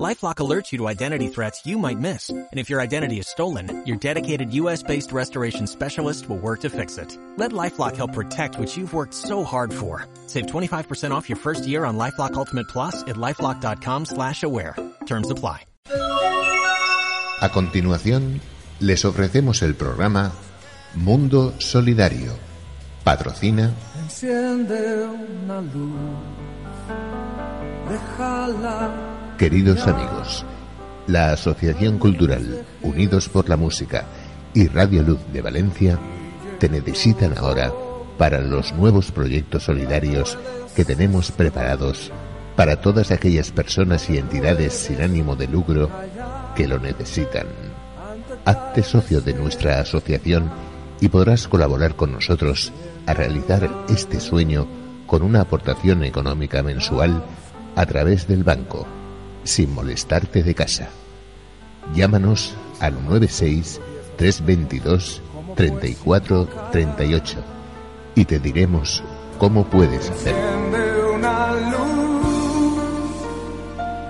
LifeLock alerts you to identity threats you might miss. And if your identity is stolen, your dedicated US-based restoration specialist will work to fix it. Let LifeLock help protect what you've worked so hard for. Save 25% off your first year on LifeLock Ultimate Plus at LifeLock.com slash aware. Terms apply. A continuación, les ofrecemos el programa Mundo Solidario. Patrocina Enciende una luz, déjala Queridos amigos, la Asociación Cultural Unidos por la Música y Radio Luz de Valencia te necesitan ahora para los nuevos proyectos solidarios que tenemos preparados para todas aquellas personas y entidades sin ánimo de lucro que lo necesitan. Hazte socio de nuestra asociación y podrás colaborar con nosotros a realizar este sueño con una aportación económica mensual a través del banco sin molestarte de casa. Llámanos al 96 322 34 38 y te diremos cómo puedes hacerlo. Enciende una luz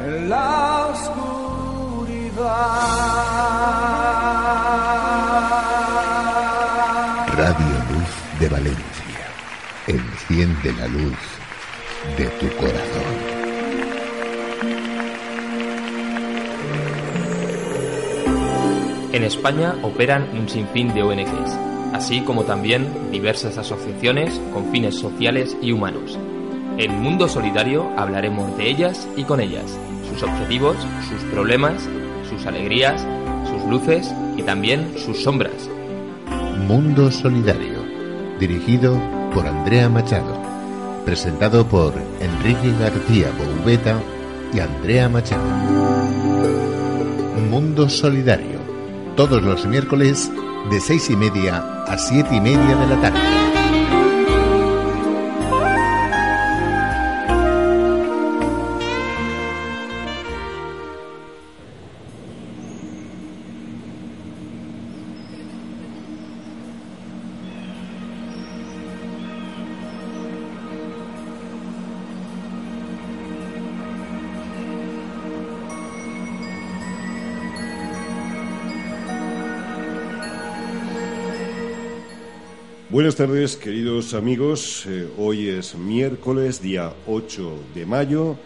en la oscuridad. Radio Luz de Valencia. Enciende la luz de tu corazón. En España operan un sinfín de ONGs, así como también diversas asociaciones con fines sociales y humanos. En Mundo Solidario hablaremos de ellas y con ellas, sus objetivos, sus problemas, sus alegrías, sus luces y también sus sombras. Mundo Solidario, dirigido por Andrea Machado, presentado por Enrique García Boubeta y Andrea Machado. Mundo Solidario, todos los miércoles de seis y media a siete y media de la tarde. Buenas tardes, queridos amigos. Eh, hoy es miércoles, día 8 de mayo,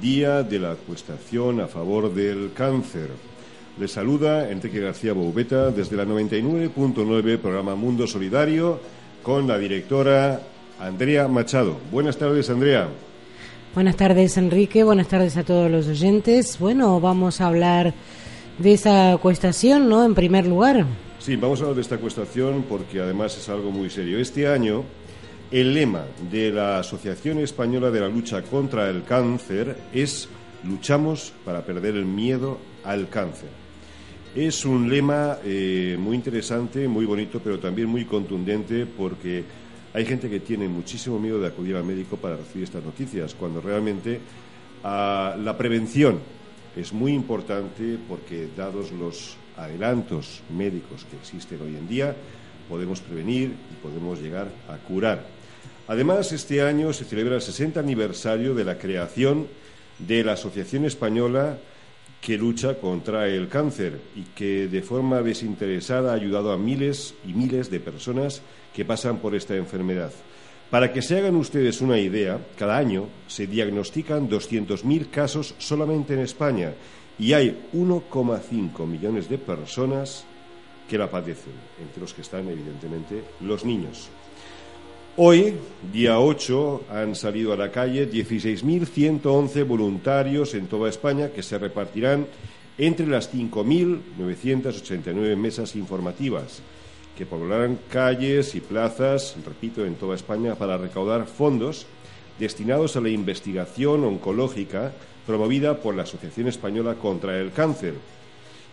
día de la acuestación a favor del cáncer. Les saluda Enrique García Boubeta desde la 99.9 programa Mundo Solidario con la directora Andrea Machado. Buenas tardes, Andrea. Buenas tardes, Enrique. Buenas tardes a todos los oyentes. Bueno, vamos a hablar de esa acuestación, ¿no? En primer lugar. Sí, vamos a hablar de esta acuestación porque además es algo muy serio. Este año, el lema de la Asociación Española de la Lucha contra el Cáncer es Luchamos para perder el miedo al cáncer. Es un lema eh, muy interesante, muy bonito, pero también muy contundente porque hay gente que tiene muchísimo miedo de acudir al médico para recibir estas noticias, cuando realmente ah, la prevención es muy importante porque dados los adelantos médicos que existen hoy en día, podemos prevenir y podemos llegar a curar. Además, este año se celebra el 60 aniversario de la creación de la Asociación Española que lucha contra el cáncer y que de forma desinteresada ha ayudado a miles y miles de personas que pasan por esta enfermedad. Para que se hagan ustedes una idea, cada año se diagnostican 200.000 casos solamente en España y hay 1,5 millones de personas que la padecen, entre los que están evidentemente los niños. Hoy, día 8, han salido a la calle 16.111 voluntarios en toda España que se repartirán entre las 5.989 mesas informativas que poblarán calles y plazas, repito, en toda España para recaudar fondos destinados a la investigación oncológica promovida por la Asociación Española contra el Cáncer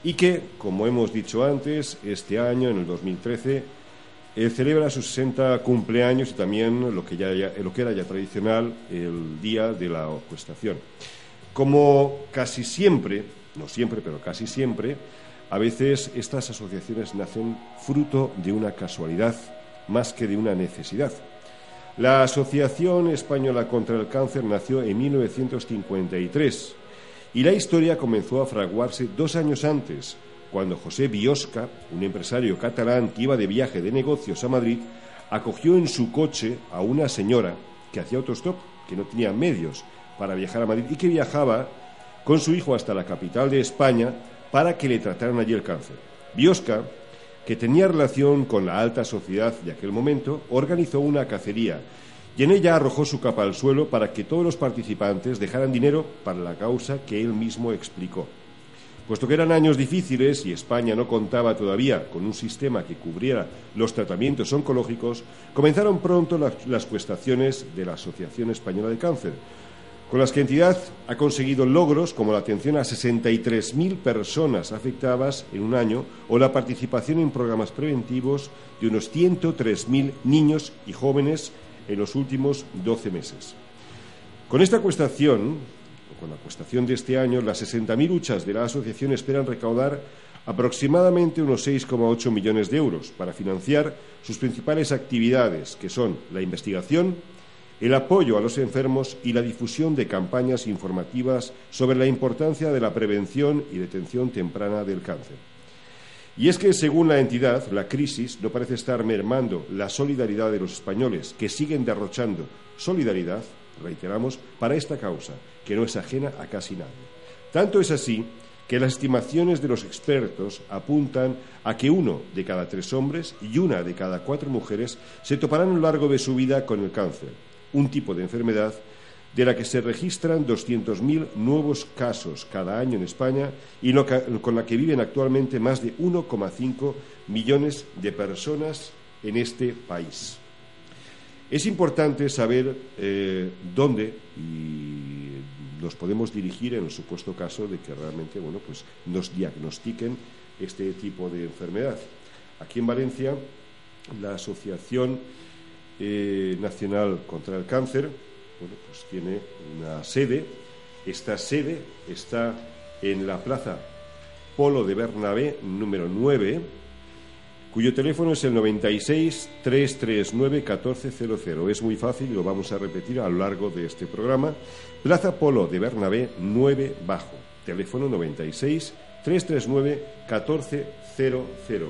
y que, como hemos dicho antes, este año, en el 2013, eh, celebra sus 60 cumpleaños y también lo que, lo que era ya tradicional, el día de la acuestación. Como casi siempre no siempre, pero casi siempre, a veces estas asociaciones nacen fruto de una casualidad más que de una necesidad. La Asociación Española contra el Cáncer nació en 1953 y la historia comenzó a fraguarse dos años antes, cuando José Biosca, un empresario catalán que iba de viaje de negocios a Madrid, acogió en su coche a una señora que hacía autostop, que no tenía medios para viajar a Madrid y que viajaba con su hijo hasta la capital de España para que le trataran allí el cáncer. Biosca, que tenía relación con la alta sociedad de aquel momento, organizó una cacería y en ella arrojó su capa al suelo para que todos los participantes dejaran dinero para la causa que él mismo explicó. Puesto que eran años difíciles y España no contaba todavía con un sistema que cubriera los tratamientos oncológicos, comenzaron pronto las, las cuestaciones de la Asociación Española de Cáncer, con las que entidad ha conseguido logros como la atención a 63.000 personas afectadas en un año o la participación en programas preventivos de unos 103.000 niños y jóvenes en los últimos 12 meses. Con esta cuestación, con la cuestación de este año, las 60.000 huchas de la asociación esperan recaudar aproximadamente unos 6,8 millones de euros para financiar sus principales actividades, que son la investigación, el apoyo a los enfermos y la difusión de campañas informativas sobre la importancia de la prevención y detención temprana del cáncer. Y es que, según la entidad, la crisis no parece estar mermando la solidaridad de los españoles, que siguen derrochando solidaridad, reiteramos, para esta causa, que no es ajena a casi nadie. Tanto es así que las estimaciones de los expertos apuntan a que uno de cada tres hombres y una de cada cuatro mujeres se toparán a lo largo de su vida con el cáncer, un tipo de enfermedad de la que se registran 200.000 nuevos casos cada año en España y con la que viven actualmente más de 1,5 millones de personas en este país. Es importante saber eh, dónde y nos podemos dirigir en el supuesto caso de que realmente bueno, pues nos diagnostiquen este tipo de enfermedad. Aquí en Valencia, la Asociación eh, Nacional contra el Cáncer bueno, pues tiene una sede. Esta sede está en la Plaza Polo de Bernabé, número 9, cuyo teléfono es el 96 339 1400. Es muy fácil y lo vamos a repetir a lo largo de este programa. Plaza Polo de Bernabé 9 bajo. Teléfono 96 339 1400.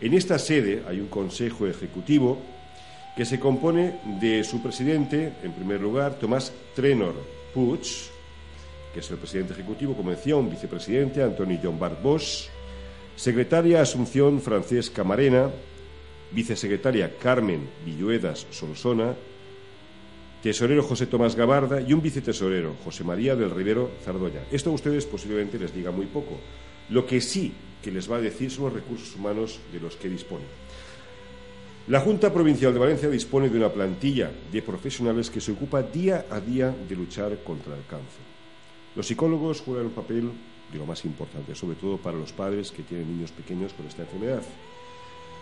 En esta sede hay un consejo ejecutivo que se compone de su presidente, en primer lugar, Tomás Trenor Puig, que es el presidente ejecutivo, como decía, un vicepresidente, Antonio John Bart Bosch, secretaria Asunción Francés Camarena, vicesecretaria Carmen Villuedas Solsona, tesorero José Tomás Gabarda y un vicetesorero, José María del Rivero Zardoya. Esto a ustedes posiblemente les diga muy poco. Lo que sí que les va a decir son los recursos humanos de los que dispone. La Junta Provincial de Valencia dispone de una plantilla de profesionales que se ocupa día a día de luchar contra el cáncer. Los psicólogos juegan un papel de lo más importante, sobre todo para los padres que tienen niños pequeños con esta enfermedad.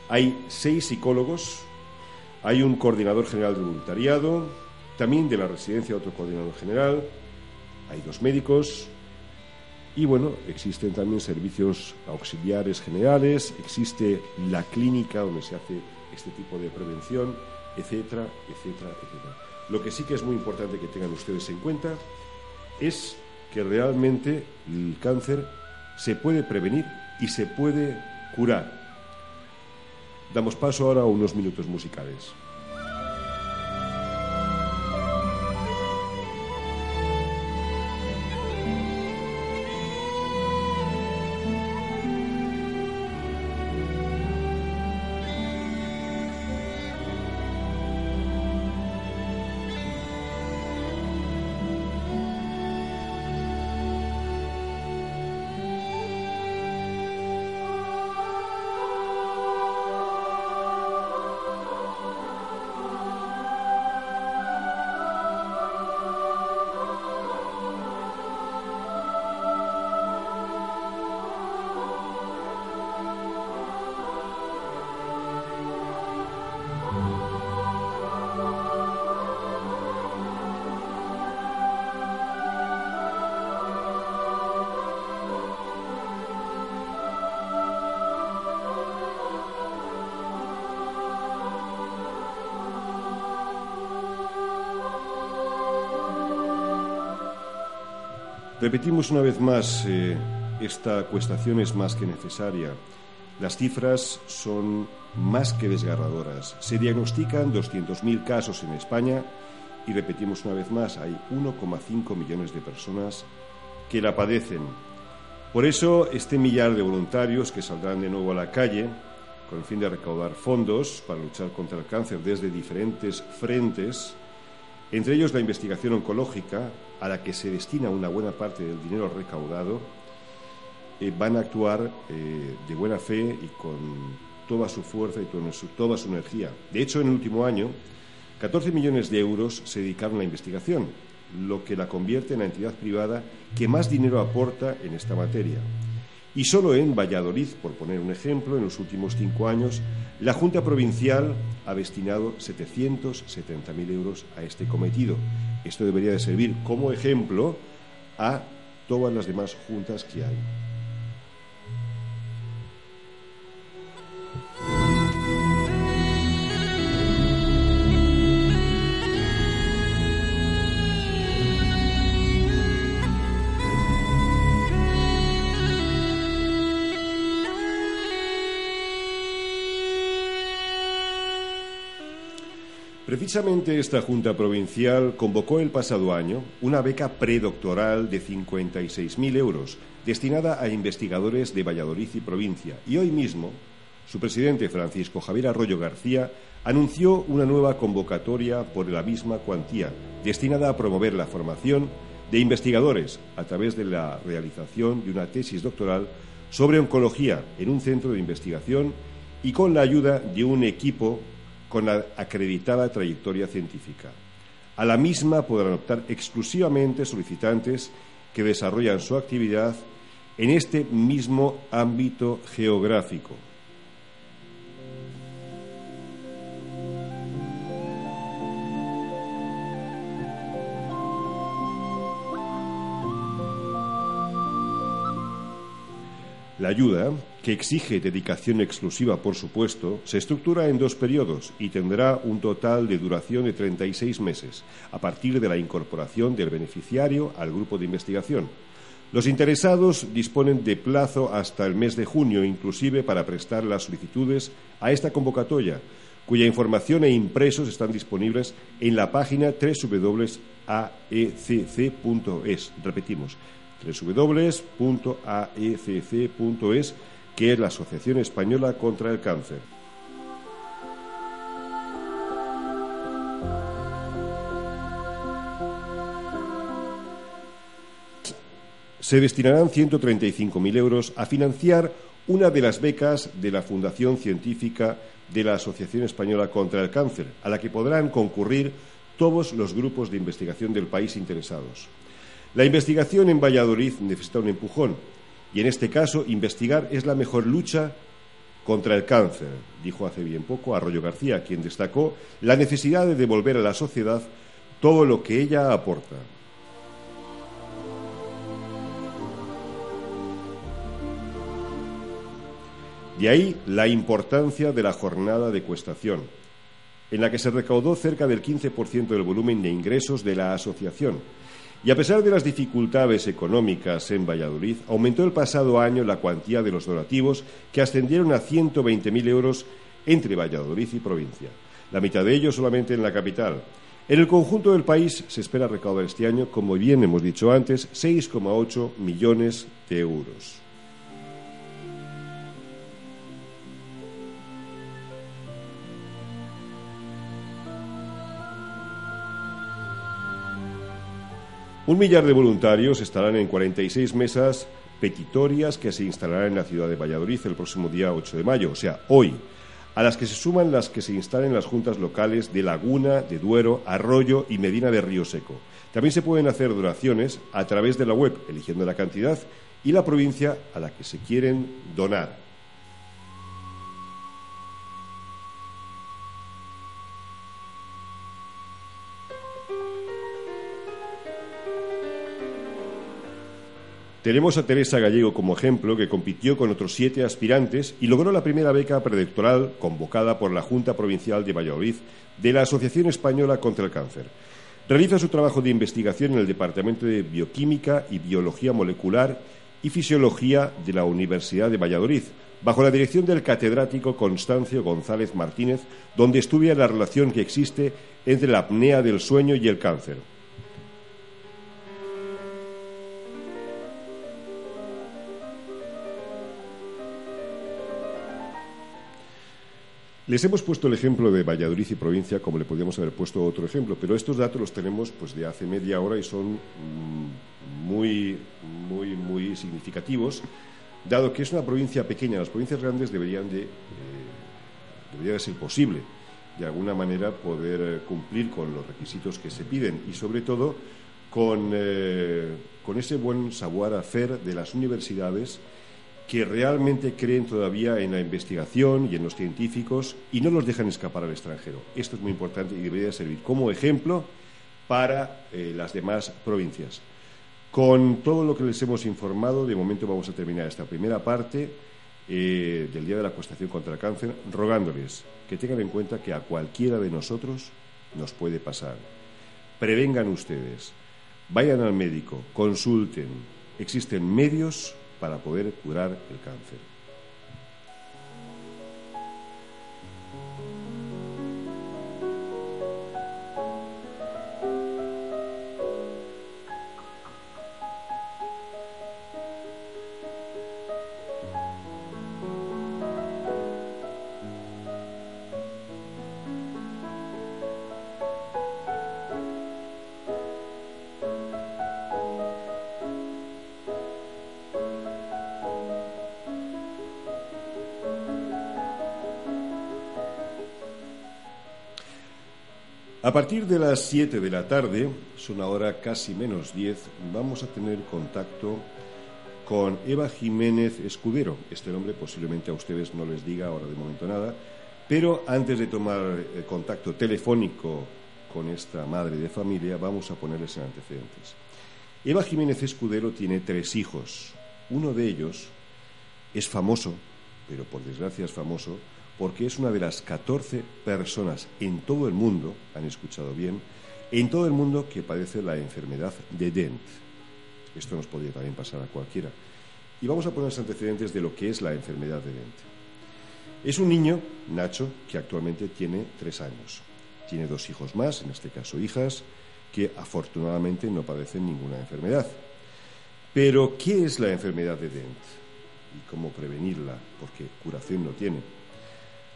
Hay seis psicólogos, hay un coordinador general de voluntariado, también de la residencia otro coordinador general, hay dos médicos y bueno, existen también servicios auxiliares generales, existe la clínica donde se hace este tipo de prevención, etcétera, etcétera, etcétera. Lo que sí que es muy importante que tengan ustedes en cuenta es que realmente el cáncer se puede prevenir y se puede curar. Damos paso ahora a unos minutos musicales. Repetimos una vez más, eh, esta cuestación es más que necesaria. Las cifras son más que desgarradoras. Se diagnostican 200.000 casos en España y repetimos una vez más, hay 1,5 millones de personas que la padecen. Por eso, este millar de voluntarios que saldrán de nuevo a la calle con el fin de recaudar fondos para luchar contra el cáncer desde diferentes frentes, entre ellos la investigación oncológica, a la que se destina una buena parte del dinero recaudado, eh, van a actuar eh, de buena fe y con toda su fuerza y toda su energía. De hecho, en el último año, 14 millones de euros se dedicaron a la investigación, lo que la convierte en la entidad privada que más dinero aporta en esta materia. Y solo en Valladolid, por poner un ejemplo, en los últimos cinco años, la Junta Provincial ha destinado 770.000 euros a este cometido. Esto debería de servir como ejemplo a todas las demás juntas que hay. Precisamente esta Junta Provincial convocó el pasado año una beca predoctoral de 56.000 euros destinada a investigadores de Valladolid y provincia. Y hoy mismo, su presidente Francisco Javier Arroyo García anunció una nueva convocatoria por la misma cuantía destinada a promover la formación de investigadores a través de la realización de una tesis doctoral sobre oncología en un centro de investigación y con la ayuda de un equipo con la acreditada trayectoria científica. A la misma podrán optar exclusivamente solicitantes que desarrollan su actividad en este mismo ámbito geográfico. La ayuda, que exige dedicación exclusiva, por supuesto, se estructura en dos periodos y tendrá un total de duración de 36 meses, a partir de la incorporación del beneficiario al grupo de investigación. Los interesados disponen de plazo hasta el mes de junio, inclusive para prestar las solicitudes a esta convocatoria, cuya información e impresos están disponibles en la página www.aecc.es. Repetimos, www.aecc.es, que es la Asociación Española contra el Cáncer. Se destinarán 135.000 euros a financiar una de las becas de la Fundación Científica de la Asociación Española contra el Cáncer, a la que podrán concurrir todos los grupos de investigación del país interesados. La investigación en Valladolid necesita un empujón y en este caso investigar es la mejor lucha contra el cáncer, dijo hace bien poco Arroyo García, quien destacó la necesidad de devolver a la sociedad todo lo que ella aporta. De ahí la importancia de la jornada de cuestación, en la que se recaudó cerca del 15% del volumen de ingresos de la asociación, y a pesar de las dificultades económicas en Valladolid, aumentó el pasado año la cuantía de los donativos que ascendieron a 120.000 euros entre Valladolid y provincia, la mitad de ellos solamente en la capital. En el conjunto del país se espera recaudar este año, como bien hemos dicho antes, 6,8 millones de euros. Un millar de voluntarios estarán en 46 mesas petitorias que se instalarán en la ciudad de Valladolid el próximo día 8 de mayo, o sea, hoy, a las que se suman las que se instalen en las juntas locales de Laguna, de Duero, Arroyo y Medina de Río Seco. También se pueden hacer donaciones a través de la web, eligiendo la cantidad y la provincia a la que se quieren donar. Tenemos a Teresa Gallego como ejemplo, que compitió con otros siete aspirantes y logró la primera beca predoctoral convocada por la Junta Provincial de Valladolid de la Asociación Española contra el Cáncer. Realiza su trabajo de investigación en el Departamento de Bioquímica y Biología Molecular y Fisiología de la Universidad de Valladolid, bajo la dirección del catedrático Constancio González Martínez, donde estudia la relación que existe entre la apnea del sueño y el cáncer. Les hemos puesto el ejemplo de Valladolid y provincia, como le podríamos haber puesto otro ejemplo, pero estos datos los tenemos pues, de hace media hora y son mm, muy, muy, muy significativos, dado que es una provincia pequeña. Las provincias grandes deberían de, eh, debería de ser posible, de alguna manera, poder cumplir con los requisitos que se piden y, sobre todo, con, eh, con ese buen savoir-faire de las universidades que realmente creen todavía en la investigación y en los científicos y no los dejan escapar al extranjero. Esto es muy importante y debería servir como ejemplo para eh, las demás provincias. Con todo lo que les hemos informado, de momento vamos a terminar esta primera parte eh, del Día de la Acuestación contra el Cáncer, rogándoles que tengan en cuenta que a cualquiera de nosotros nos puede pasar. Prevengan ustedes, vayan al médico, consulten. Existen medios para poder curar el cáncer. A partir de las 7 de la tarde, son ahora casi menos 10, vamos a tener contacto con Eva Jiménez Escudero. Este nombre posiblemente a ustedes no les diga ahora de momento nada, pero antes de tomar eh, contacto telefónico con esta madre de familia, vamos a ponerles en antecedentes. Eva Jiménez Escudero tiene tres hijos. Uno de ellos es famoso, pero por desgracia es famoso, porque es una de las 14 personas en todo el mundo, han escuchado bien, en todo el mundo que padece la enfermedad de Dent. Esto nos podría también pasar a cualquiera. Y vamos a poner antecedentes de lo que es la enfermedad de Dent. Es un niño, Nacho, que actualmente tiene tres años. Tiene dos hijos más, en este caso hijas, que afortunadamente no padecen ninguna enfermedad. Pero, ¿qué es la enfermedad de Dent? ¿Y cómo prevenirla? Porque curación no tiene.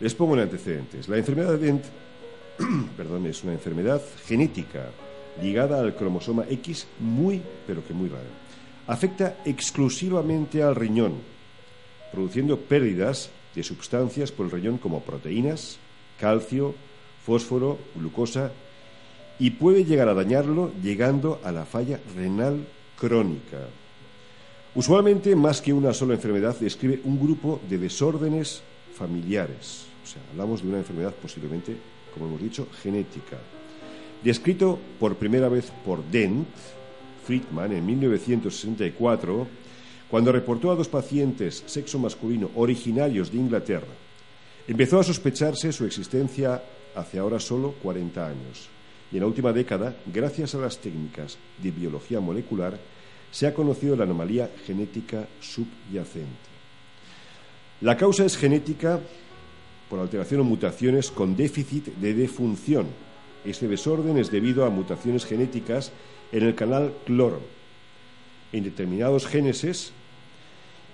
Les pongo en antecedentes. La enfermedad de Dent perdón, es una enfermedad genética ligada al cromosoma X muy, pero que muy rara. Afecta exclusivamente al riñón, produciendo pérdidas de sustancias por el riñón como proteínas, calcio, fósforo, glucosa y puede llegar a dañarlo llegando a la falla renal crónica. Usualmente, más que una sola enfermedad, describe un grupo de desórdenes familiares. O sea, hablamos de una enfermedad posiblemente, como hemos dicho, genética. Descrito por primera vez por Dent, Friedman, en 1964, cuando reportó a dos pacientes sexo masculino originarios de Inglaterra. Empezó a sospecharse su existencia hace ahora solo 40 años. Y en la última década, gracias a las técnicas de biología molecular, se ha conocido la anomalía genética subyacente. La causa es genética por alteración o mutaciones con déficit de defunción. Este desorden es debido a mutaciones genéticas en el canal cloro, en determinados genes,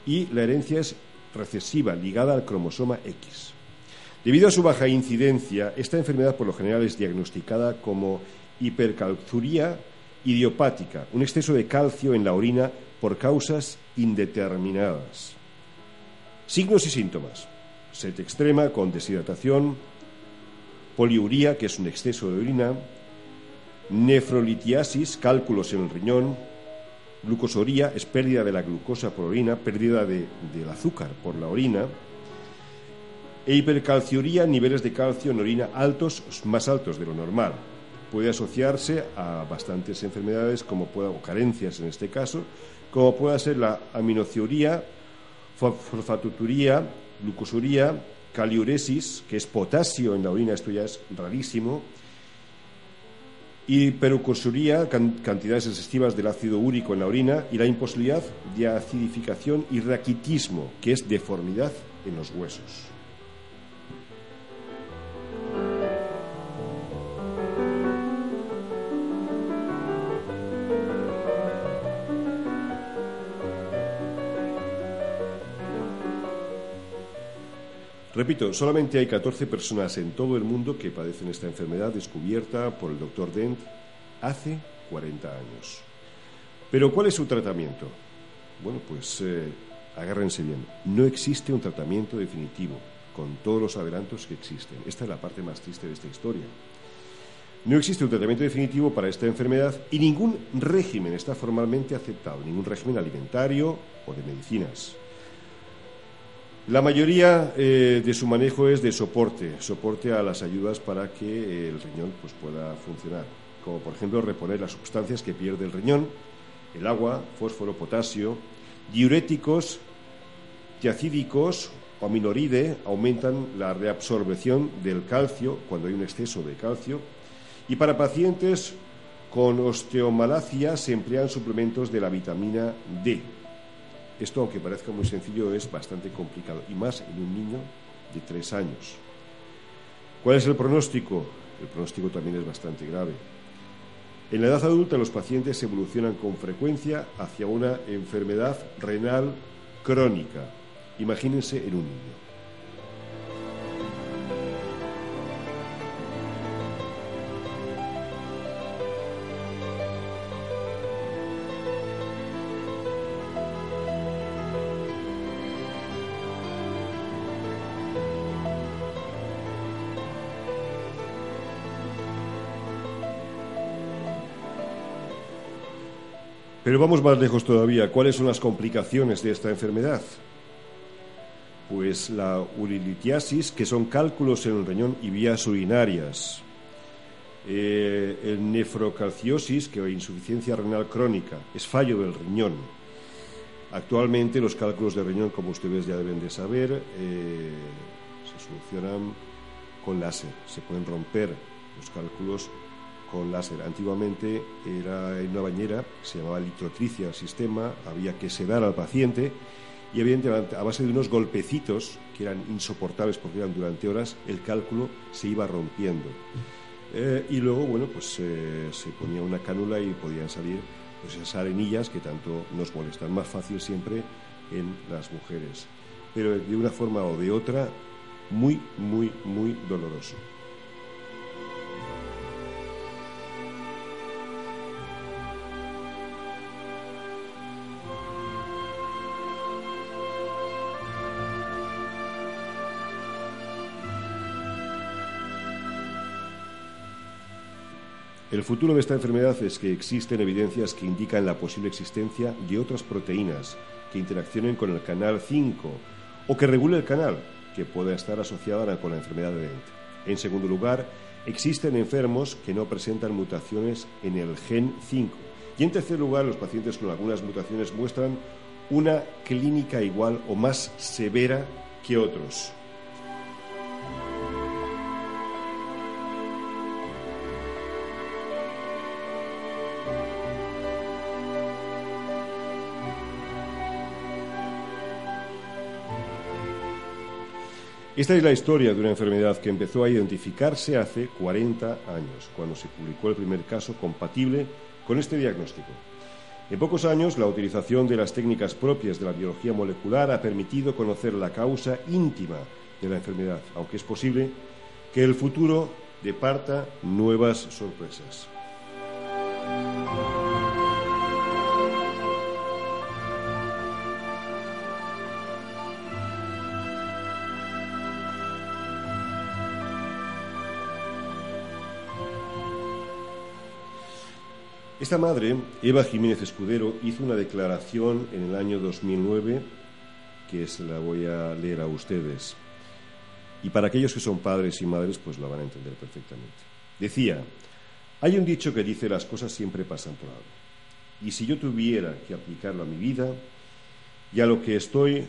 y la herencia es recesiva, ligada al cromosoma X. Debido a su baja incidencia, esta enfermedad por lo general es diagnosticada como hipercalciuria idiopática, un exceso de calcio en la orina por causas indeterminadas. Signos y síntomas. Sed extrema con deshidratación, poliuría, que es un exceso de orina, nefrolitiasis, cálculos en el riñón, glucosoría, es pérdida de la glucosa por orina, pérdida del azúcar por la orina, e hipercalciuría, niveles de calcio en orina altos, más altos de lo normal. Puede asociarse a bastantes enfermedades, como pueda, o carencias en este caso, como pueda ser la aminociuría, fosfatuturía, glucosuría, caliuresis, que es potasio en la orina, esto ya es rarísimo, hiperurcusuría, cantidades excesivas del ácido úrico en la orina y la imposibilidad de acidificación y raquitismo, que es deformidad en los huesos. Repito, solamente hay 14 personas en todo el mundo que padecen esta enfermedad descubierta por el doctor Dent hace 40 años. Pero ¿cuál es su tratamiento? Bueno, pues eh, agárrense bien. No existe un tratamiento definitivo con todos los adelantos que existen. Esta es la parte más triste de esta historia. No existe un tratamiento definitivo para esta enfermedad y ningún régimen está formalmente aceptado, ningún régimen alimentario o de medicinas. La mayoría eh, de su manejo es de soporte, soporte a las ayudas para que el riñón pues, pueda funcionar, como por ejemplo reponer las sustancias que pierde el riñón, el agua, fósforo, potasio, diuréticos, tiacídicos o minoride aumentan la reabsorción del calcio cuando hay un exceso de calcio y para pacientes con osteomalacia se emplean suplementos de la vitamina D, esto, aunque parezca muy sencillo, es bastante complicado, y más en un niño de tres años. ¿Cuál es el pronóstico? El pronóstico también es bastante grave. En la edad adulta los pacientes evolucionan con frecuencia hacia una enfermedad renal crónica. Imagínense en un niño. Pero vamos más lejos todavía. ¿Cuáles son las complicaciones de esta enfermedad? Pues la urilitiasis, que son cálculos en el riñón y vías urinarias. Eh, el nefrocalciosis, que es insuficiencia renal crónica, es fallo del riñón. Actualmente los cálculos de riñón, como ustedes ya deben de saber, eh, se solucionan con láser. Se pueden romper los cálculos con láser. Antiguamente era en una bañera, se llamaba litrotricia el sistema, había que sedar al paciente y evidentemente a base de unos golpecitos que eran insoportables porque eran durante horas, el cálculo se iba rompiendo. Eh, y luego, bueno, pues eh, se ponía una cánula y podían salir pues, esas arenillas que tanto nos molestan. Más fácil siempre en las mujeres. Pero de una forma o de otra, muy, muy, muy doloroso. El futuro de esta enfermedad es que existen evidencias que indican la posible existencia de otras proteínas que interaccionen con el canal 5 o que regule el canal, que pueda estar asociada con la enfermedad de Dent. En segundo lugar, existen enfermos que no presentan mutaciones en el gen 5. Y en tercer lugar, los pacientes con algunas mutaciones muestran una clínica igual o más severa que otros. Esta es la historia de una enfermedad que empezó a identificarse hace 40 años, cuando se publicó el primer caso compatible con este diagnóstico. En pocos años, la utilización de las técnicas propias de la biología molecular ha permitido conocer la causa íntima de la enfermedad, aunque es posible que el futuro departa nuevas sorpresas. Esta madre, Eva Jiménez Escudero, hizo una declaración en el año 2009 que se la voy a leer a ustedes. Y para aquellos que son padres y madres, pues la van a entender perfectamente. Decía, hay un dicho que dice las cosas siempre pasan por algo. Y si yo tuviera que aplicarlo a mi vida y a lo que estoy,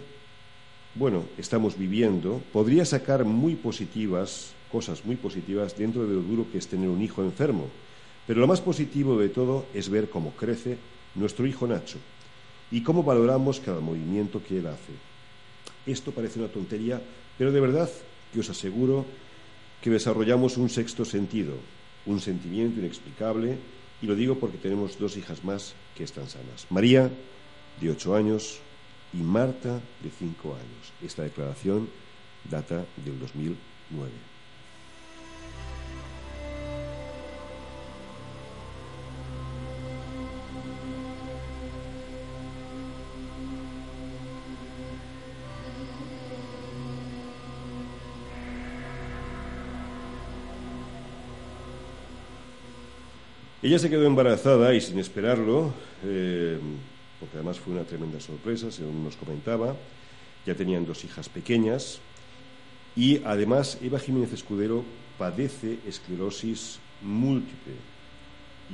bueno, estamos viviendo, podría sacar muy positivas, cosas muy positivas dentro de lo duro que es tener un hijo enfermo Pero lo más positivo de todo es ver cómo crece nuestro hijo Nacho y cómo valoramos cada movimiento que él hace. Esto parece una tontería, pero de verdad que os aseguro que desarrollamos un sexto sentido, un sentimiento inexplicable, y lo digo porque tenemos dos hijas más que están sanas. María, de ocho años, y Marta, de cinco años. Esta declaración data del 2009. Ella se quedó embarazada y sin esperarlo, eh, porque además fue una tremenda sorpresa, según nos comentaba, ya tenían dos hijas pequeñas y además Eva Jiménez Escudero padece esclerosis múltiple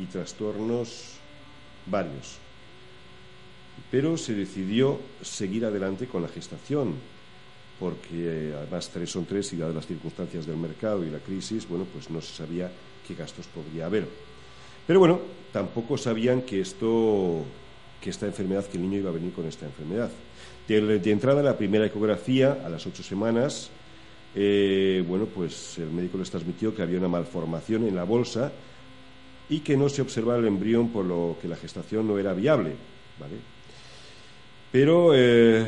y trastornos varios. Pero se decidió seguir adelante con la gestación, porque eh, además tres son tres y dadas las circunstancias del mercado y la crisis, bueno, pues no se sabía qué gastos podría haber. Pero bueno, tampoco sabían que esto, que esta enfermedad, que el niño iba a venir con esta enfermedad. De, entrada, la primera ecografía, a las ocho semanas, eh, bueno, pues el médico les transmitió que había una malformación en la bolsa y que no se observaba el embrión, por lo que la gestación no era viable, ¿vale? Pero eh,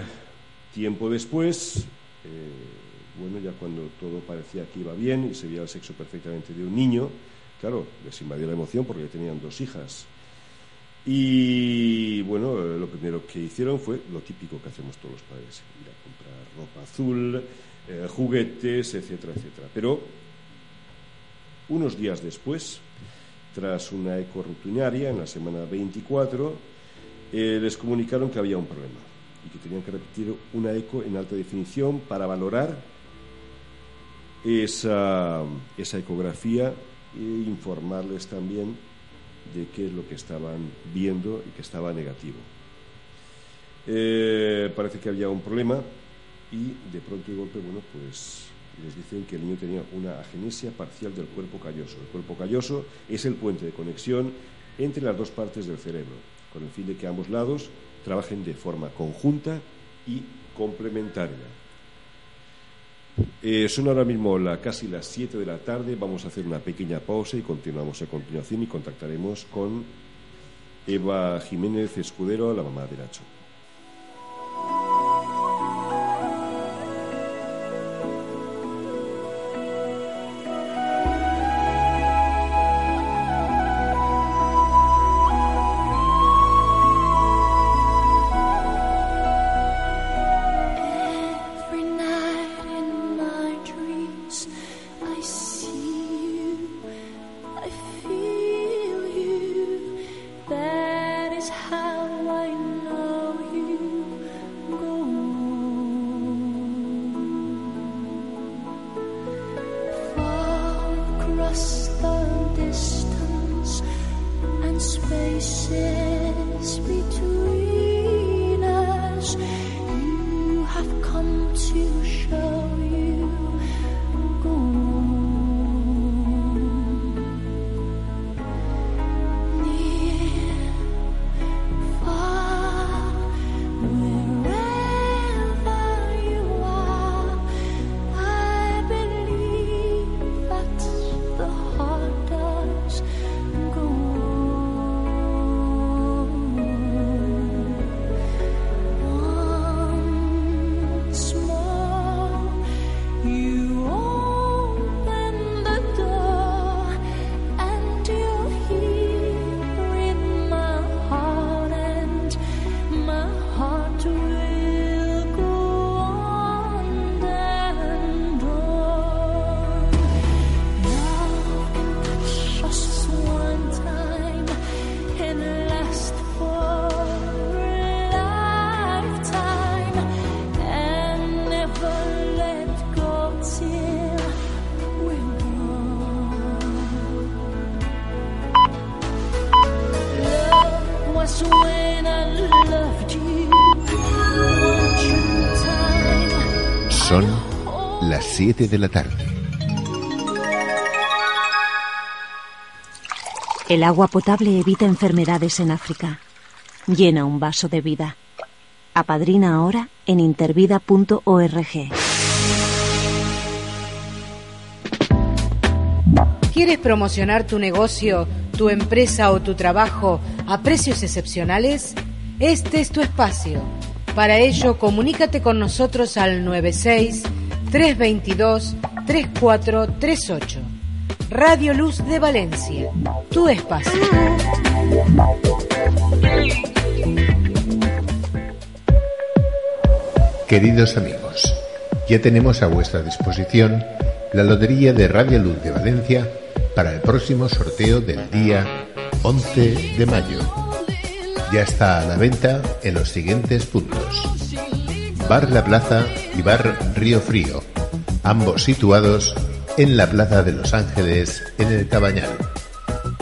tiempo después, eh, bueno, ya cuando todo parecía que iba bien y se veía el sexo perfectamente de un niño, Claro, les invadió la emoción porque tenían dos hijas. Y bueno, lo primero que hicieron fue lo típico que hacemos todos los padres, ir a comprar ropa azul, eh, juguetes, etcétera, etcétera. Pero unos días después, tras una eco rutinaria en la semana 24, eh, les comunicaron que había un problema y que tenían que repetir una eco en alta definición para valorar esa, esa ecografía e informarles también de qué es lo que estaban viendo y que estaba negativo. Eh, parece que había un problema y de pronto y golpe, bueno, pues les dicen que el niño tenía una agenesia parcial del cuerpo calloso. El cuerpo calloso es el puente de conexión entre las dos partes del cerebro, con el fin de que ambos lados trabajen de forma conjunta y complementaria. Eh, son ahora mismo la, casi las 7 de la tarde. Vamos a hacer una pequeña pausa y continuamos a continuación y contactaremos con Eva Jiménez Escudero, la mamá de Nacho. 7 de la tarde. El agua potable evita enfermedades en África. Llena un vaso de vida. Apadrina ahora en intervida.org. ¿Quieres promocionar tu negocio, tu empresa o tu trabajo a precios excepcionales? Este es tu espacio. Para ello, comunícate con nosotros al 96 322 3438. Radio Luz de Valencia, tu espacio. Queridos amigos, ya tenemos a vuestra disposición la lotería de Radio Luz de Valencia para el próximo sorteo del día 11 de mayo. Ya está a la venta en los siguientes puntos. Bar La Plaza y Bar Río Frío, ambos situados en la Plaza de Los Ángeles, en el Cabañal.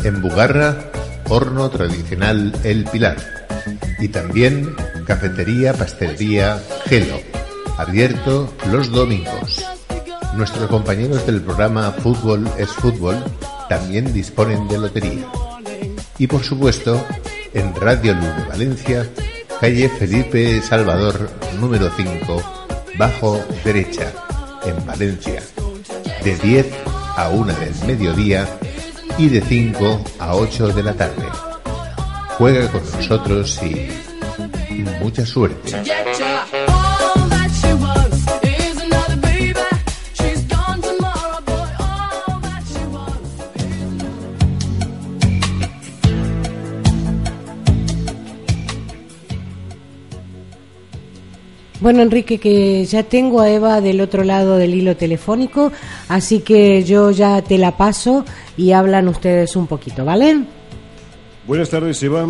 En Bugarra, horno tradicional El Pilar. Y también cafetería, pastelería Gelo, abierto los domingos. Nuestros compañeros del programa Fútbol es Fútbol también disponen de lotería. Y por supuesto, en Radio Luz de Valencia, calle Felipe Salvador número 5, bajo derecha, en Valencia, de 10 a 1 del mediodía y de 5 a 8 de la tarde. Juega con nosotros y mucha suerte. Bueno, Enrique, que ya tengo a Eva del otro lado del hilo telefónico, así que yo ya te la paso y hablan ustedes un poquito, ¿vale? Buenas tardes, Eva.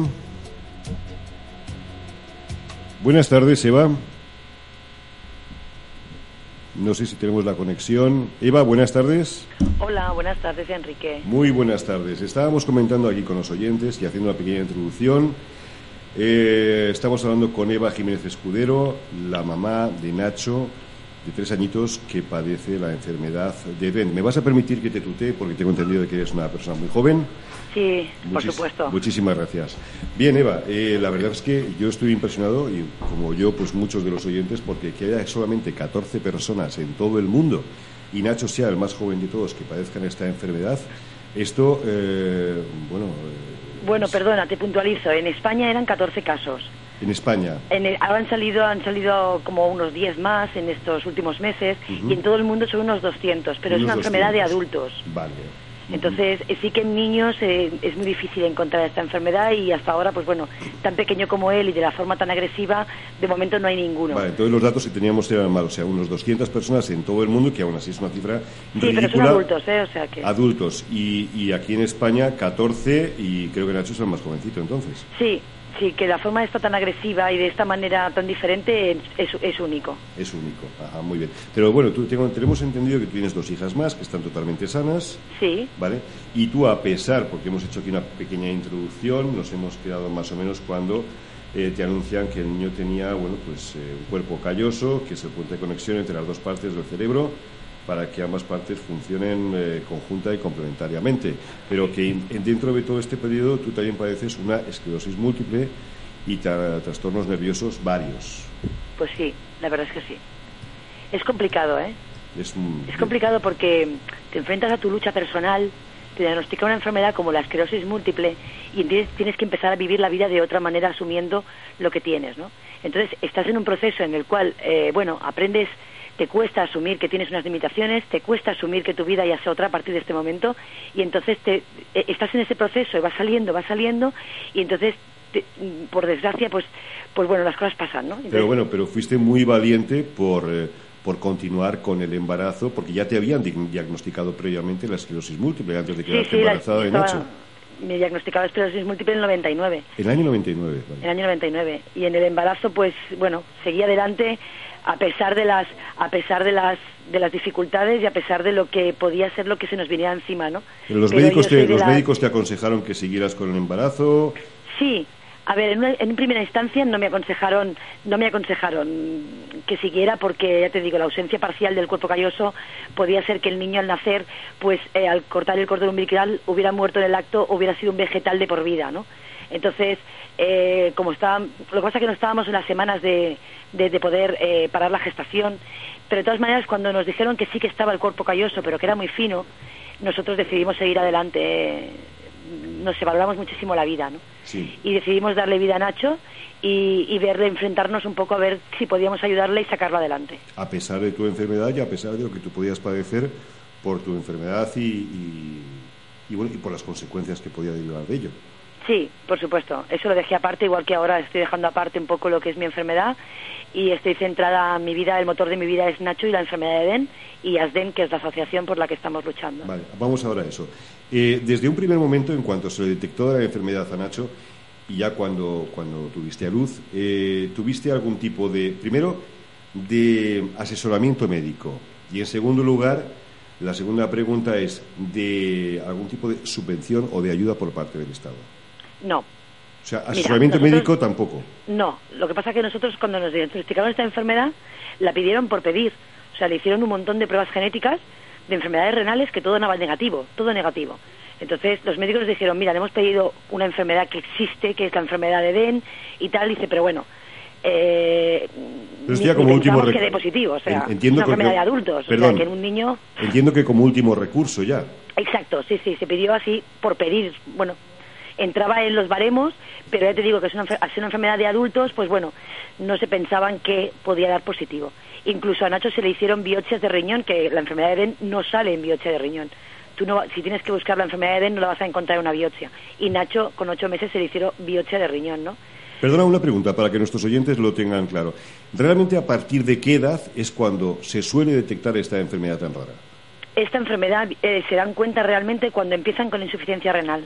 Buenas tardes, Eva. No sé si tenemos la conexión. Eva, buenas tardes. Hola, buenas tardes, Enrique. Muy buenas tardes. Estábamos comentando aquí con los oyentes y haciendo una pequeña introducción. Eh, estamos hablando con Eva Jiménez Escudero, la mamá de Nacho, de tres añitos, que padece la enfermedad de Ben. ¿Me vas a permitir que te tutee? Porque tengo entendido que eres una persona muy joven. Sí, por supuesto. Muchísimas gracias. Bien, Eva, eh, la verdad es que yo estoy impresionado, y como yo, pues muchos de los oyentes, porque que haya solamente 14 personas en todo el mundo y Nacho sea el más joven de todos que padezcan esta enfermedad, esto, eh, bueno, eh, Bueno, perdona, te puntualizo. En España eran 14 casos. en España, En el- ahora han salido, han salido como unos 10 más en estos últimos meses y en todo el mundo son unos 200, pero es una enfermedad de 200. adultos. vale. Entonces, eh, sí que en niños eh, es muy difícil encontrar esta enfermedad y hasta ahora, pues bueno, tan pequeño como él y de la forma tan agresiva, de momento no hay ninguno. Vale, entonces los datos que teníamos eran malos, o sea, unos 200 personas en todo el mundo, que aún así es una cifra sí, pero son adultos, ¿eh? O sea que... Adultos. Y, y aquí en España 14 y creo que Nacho es el más jovencito entonces. Sí, sí, que la forma esta tan agresiva y de esta manera tan diferente es, es- es único. Es único. Ajá, muy bien. Pero bueno, tú, tengo- tenemos entendido que tú tienes dos hijas más que están totalmente sanas, Sí, ¿vale? Y tú, a pesar, porque hemos hecho aquí una pequeña introducción, nos hemos quedado más o menos cuando eh, te anuncian que el niño tenía, bueno, pues eh, un cuerpo calloso, que es el puente de conexión entre las dos partes del cerebro, para que ambas partes funcionen eh, conjunta y complementariamente. Pero que en- en- dentro de todo este periodo tú también padeces una esclerosis múltiple y tra- trastornos nerviosos varios. pues sí, la verdad es que sí. Es complicado, ¿eh? Es, un- Es complicado porque te enfrentas a tu lucha personal, te diagnostica una enfermedad como la esclerosis múltiple y tienes, tienes que empezar a vivir la vida de otra manera asumiendo lo que tienes, ¿no? Entonces estás en un proceso en el cual, eh, bueno, aprendes, te cuesta asumir que tienes unas limitaciones, te cuesta asumir que tu vida ya sea otra a partir de este momento y entonces te, eh, estás en ese proceso y vas saliendo, vas saliendo y entonces, te- por desgracia, pues, pues bueno, las cosas pasan, ¿no? Entonces, Pero bueno, pero fuiste muy valiente por, eh, por continuar con el embarazo, porque ya te habían di- diagnosticado previamente la esclerosis múltiple antes de sí, quedarte sí, la- embarazada de Nacho. me diagnosticaba esclerosis múltiple en el 99. El año 99. en el vale. año 99 y en el embarazo pues bueno seguí adelante a pesar de las a pesar de las de las dificultades y a pesar de lo que podía ser lo que se nos venía encima no Pero los Pero médicos, te, los médicos te aconsejaron que siguieras con el embarazo. sí A ver, en, una- en primera instancia no me aconsejaron, no me aconsejaron que siguiera porque ya te digo, la ausencia parcial del cuerpo calloso podía ser que el niño al nacer, pues eh, al cortar el cordón umbilical hubiera muerto en el acto, hubiera sido un vegetal de por vida, ¿no? Entonces, eh, como estaba, lo que pasa es que no estábamos en las semanas de, de, de poder eh, parar la gestación, pero de todas maneras cuando nos dijeron que sí que estaba el cuerpo calloso, pero que era muy fino, nosotros decidimos seguir adelante. eh, Nos valoramos muchísimo la vida, ¿no? Sí. y decidimos darle vida a Nacho y, y verle enfrentarnos un poco a ver si podíamos ayudarle y sacarlo adelante. A pesar de tu enfermedad y a pesar de lo que tú podías padecer por tu enfermedad y, y, y, bueno, y por las consecuencias que podía derivar de ello. Sí, por supuesto. Eso lo dejé aparte, igual que ahora estoy dejando aparte un poco lo que es mi enfermedad y estoy centrada en mi vida, el motor de mi vida es Nacho y la enfermedad de Eden y ASDEN, que es la asociación por la que estamos luchando. Vale, vamos ahora a eso. Eh, desde un primer momento, en cuanto se le detectó la enfermedad a Nacho, y ya cuando, cuando tuviste a luz, eh, ¿tuviste algún tipo de, primero, de asesoramiento médico? Y en segundo lugar, la segunda pregunta es, ¿de algún tipo de subvención o de ayuda por parte del Estado? No, O sea, Mira, asesoramiento nosotros- médico tampoco. No, lo que pasa es que nosotros cuando nos diagnosticaron esta enfermedad la pidieron por pedir. O sea, le hicieron un montón de pruebas genéticas de enfermedades renales que todo daba negativo, todo negativo. Entonces los médicos nos dijeron, mira, le hemos pedido una enfermedad que existe, que es la enfermedad de Den y tal. dice, pero bueno, eh, Pero esto ni- ya como último que dé positivo. O sea, entiendo una que- enfermedad de adultos. Perdón. O sea, que en un niño... Entiendo que como último recurso ya. Exacto, sí, sí, se pidió así por pedir. Bueno, entraba en los baremos, pero ya te digo que es una, enfer- al ser una enfermedad de adultos, pues bueno, no se pensaban que podía dar positivo. Incluso a Nacho se le hicieron biopsias de riñón, que la enfermedad de Eden no sale en biopsia de riñón. Tú no, si tienes que buscar la enfermedad de Eden, no la vas a encontrar en una biopsia. Y Nacho, con ocho meses, se le hicieron biopsia de riñón, ¿no? Perdona una pregunta para que nuestros oyentes lo tengan claro. ¿Realmente a partir de qué edad es cuando se suele detectar esta enfermedad tan rara? Esta enfermedad eh, se dan cuenta realmente cuando empiezan con insuficiencia renal.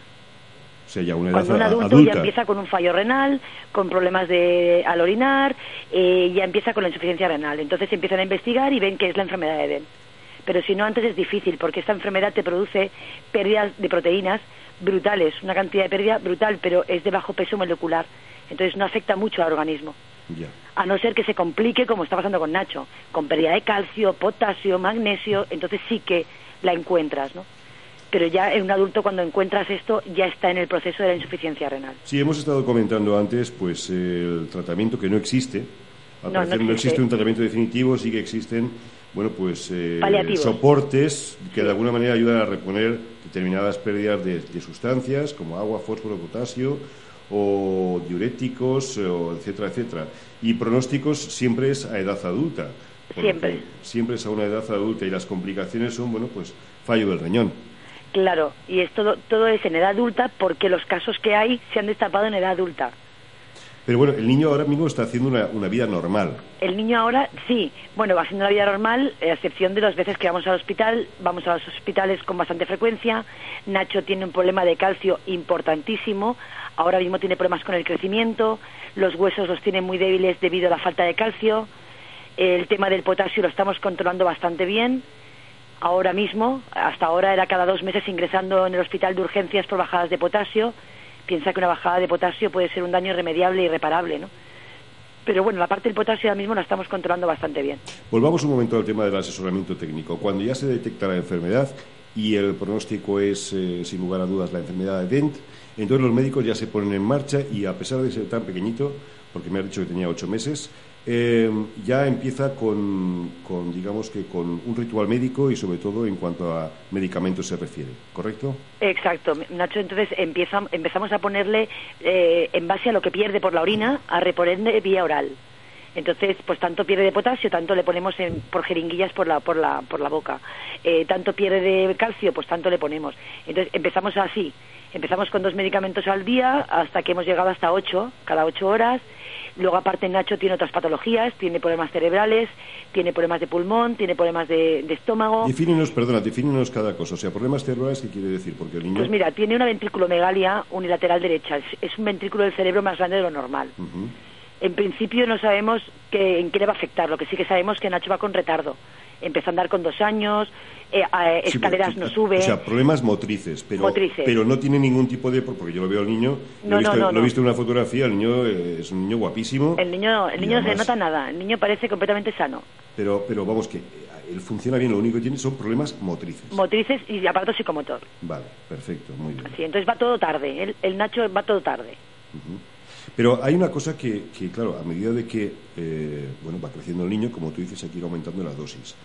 O sea, ya una edad Cuando un adulto adulta. ya empieza con un fallo renal, con problemas de al orinar, eh, ya empieza con la insuficiencia renal. Entonces empiezan a investigar y ven que es la enfermedad de Eden. Pero si no, antes es difícil, porque esta enfermedad te produce pérdidas de proteínas brutales, una cantidad de pérdida brutal, pero es de bajo peso molecular. Entonces no afecta mucho al organismo. Ya. A no ser que se complique, como está pasando con Nacho, con pérdida de calcio, potasio, magnesio, entonces sí que la encuentras, ¿no? Pero ya en un adulto, cuando encuentras esto, ya está en el proceso de la insuficiencia renal. Sí, hemos estado comentando antes pues el tratamiento que no existe. Al No, parecer no, existe. existe un tratamiento definitivo, sí que existen bueno, pues, eh, soportes que de alguna manera ayudan a reponer determinadas pérdidas de, de sustancias como agua, fósforo, potasio o diuréticos, eh, o etcétera, etcétera. Y pronósticos siempre es a edad adulta. Siempre. Siempre es a una edad adulta y las complicaciones son, bueno, pues fallo del riñón. Claro, y es todo, todo es en edad adulta porque los casos que hay se han destapado en edad adulta. Pero bueno, el niño ahora mismo está haciendo una, una vida normal. El niño ahora, sí, bueno, va haciendo la vida normal, a excepción de las veces que vamos al hospital, vamos a los hospitales con bastante frecuencia. Nacho tiene un problema de calcio importantísimo, ahora mismo tiene problemas con el crecimiento, los huesos los tiene muy débiles debido a la falta de calcio. El tema del potasio lo estamos controlando bastante bien. Ahora mismo, hasta ahora era cada dos meses ingresando en el hospital de urgencias por bajadas de potasio. Piensa que una bajada de potasio puede ser un daño irremediable e irreparable, ¿no? Pero bueno, la parte del potasio ahora mismo la estamos controlando bastante bien. Volvamos un momento al tema del asesoramiento técnico. Cuando ya se detecta la enfermedad y el pronóstico es, eh, sin lugar a dudas, la enfermedad de Dent, entonces los médicos ya se ponen en marcha y a pesar de ser tan pequeñito, porque me ha dicho que tenía ocho meses, eh, ya empieza con, con, digamos que con un ritual médico y sobre todo en cuanto a medicamentos se refiere, ¿correcto? Exacto, Nacho, entonces empieza, empezamos a ponerle, eh, en base a lo que pierde por la orina, a reponerle vía oral. Entonces, pues tanto pierde de potasio, tanto le ponemos en, por jeringuillas por la, por la, por la boca. Eh, tanto pierde de calcio, pues tanto le ponemos. Entonces, empezamos así. Empezamos con dos medicamentos al día hasta que hemos llegado hasta ocho, cada ocho horas. Luego, aparte, Nacho tiene otras patologías, tiene problemas cerebrales, tiene problemas de pulmón, tiene problemas de, de estómago. Defínenos, perdona, defínenos cada cosa. O sea, problemas cerebrales, ¿qué quiere decir? Porque el niño... Pues mira, tiene una ventrículomegalia unilateral derecha. Es, es un ventrículo del cerebro más grande de lo normal. En principio no sabemos que, en qué le va a afectar, lo que sí que sabemos que Nacho va con retardo. Empezó a andar con dos años, eh, Sí, escaleras pero- no sube. O sea, problemas motrices, pero, Motrices. pero no tiene ningún tipo de... Porque yo lo veo al niño, lo, No, he visto, no, no, lo he visto en una fotografía, el niño eh, es un niño guapísimo. el niño, el niño no se nota nada, el niño parece completamente sano. Pero, pero vamos, que eh, él funciona bien, lo único que tiene son problemas motrices. Motrices y aparato psicomotor. vale, perfecto, muy bien. Sí, entonces va todo tarde, el, el Nacho va todo tarde. Pero hay una cosa que, que, claro, a medida de que eh, bueno, va creciendo el niño, como tú dices, hay que ir aumentando la dosis.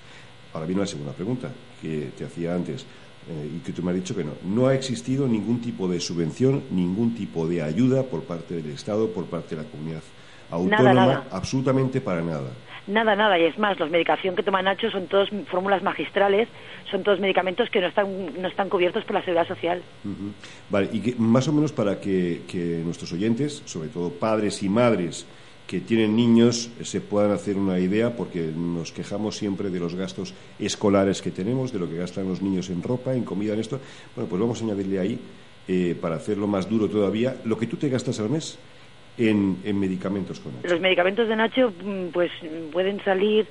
Ahora viene la segunda pregunta que te hacía antes eh, y que tú me has dicho que no. No ha existido ningún tipo de subvención, ningún tipo de ayuda por parte del Estado, por parte de la comunidad autónoma, nada. absolutamente para nada. Nada, nada, y es más, los medicación que toma Nacho son todos fórmulas magistrales, son todos medicamentos que no están, no están cubiertos por la seguridad social. Vale, y que, más o menos para que, nuestros oyentes, sobre todo padres y madres que tienen niños, se puedan hacer una idea, porque nos quejamos siempre de los gastos escolares que tenemos, de lo que gastan los niños en ropa, en comida, en esto. Bueno, pues vamos a añadirle ahí, eh, para hacerlo más duro todavía, lo que tú te gastas al mes en, en medicamentos con Nacho. Los medicamentos de Nacho, mm, pues pueden salir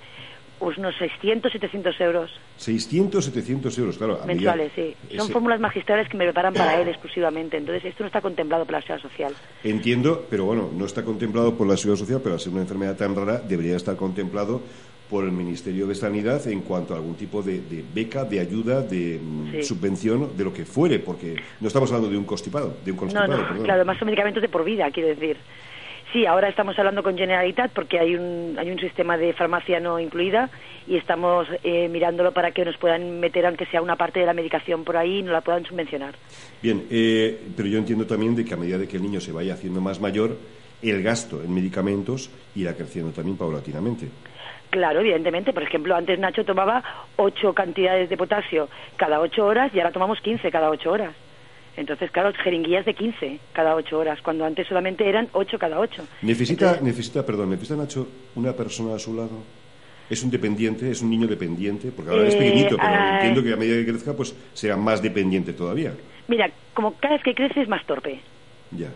pues, unos 600, 700 euros 600, 700 euros, claro. mensuales, sí. Son ese- fórmulas magistrales que me preparan para él exclusivamente. Entonces, esto no está contemplado por la seguridad social. Entiendo, pero bueno, no está contemplado por la Seguridad Social, pero al ser una enfermedad tan rara, debería estar contemplado por el Ministerio de Sanidad en cuanto a algún tipo de, de beca, de ayuda, de mm, Sí. subvención, de lo que fuere, porque no estamos hablando de un constipado, de un No, constipado, no, perdón. claro, además son medicamentos de por vida, quiero decir. Sí, ahora estamos hablando con Generalitat porque hay un, hay un sistema de farmacia no incluida y estamos eh, mirándolo para que nos puedan meter, aunque sea una parte de la medicación por ahí, y nos la puedan subvencionar. Bien, eh, pero yo entiendo también de que a medida de que el niño se vaya haciendo más mayor, el gasto en medicamentos irá creciendo también paulatinamente. Claro, evidentemente. Por ejemplo, antes Nacho tomaba ocho cantidades de potasio cada ocho horas y ahora tomamos 15 cada ocho horas. Entonces, claro, jeringuillas de 15 cada ocho horas, cuando antes solamente eran ocho cada ocho. ¿Necesita, Entonces, necesita, perdón, necesita Nacho una persona a su lado? ¿Es un dependiente? ¿Es un niño dependiente? Porque ahora es Eh, pequeñito, pero ah, entiendo que a medida que crezca, pues será más dependiente todavía. Mira, como cada vez que crece es más torpe. Ya.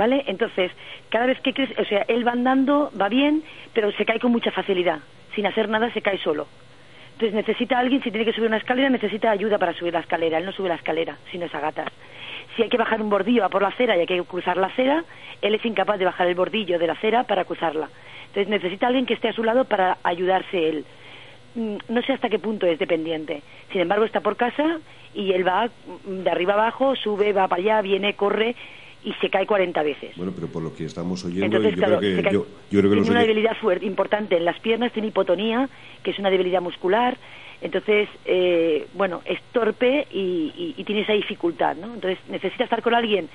¿Vale? Entonces, cada vez que crece, o sea, él va andando, va bien, pero se cae con mucha facilidad. Sin hacer nada se cae solo. Entonces necesita alguien, si tiene que subir una escalera, necesita ayuda para subir la escalera. Él no sube la escalera, sino es a gatas. Si hay que bajar un bordillo, va por la acera y hay que cruzar la acera, él es incapaz de bajar el bordillo de la acera para cruzarla. Entonces necesita alguien que esté a su lado para ayudarse él. Mm, No sé hasta qué punto es dependiente. Sin embargo, está por casa y él va de arriba abajo, sube, va para allá, viene, corre y se cae 40 veces. Bueno, pero por lo que estamos oyendo, Entonces, yo, claro, creo que, cae- yo, yo creo que tiene los una debilidad fuerte, importante en las piernas, tiene hipotonía, que es una debilidad muscular. Entonces, eh, bueno, es torpe y, y- y tiene esa dificultad, ¿no? Entonces, necesita estar con alguien,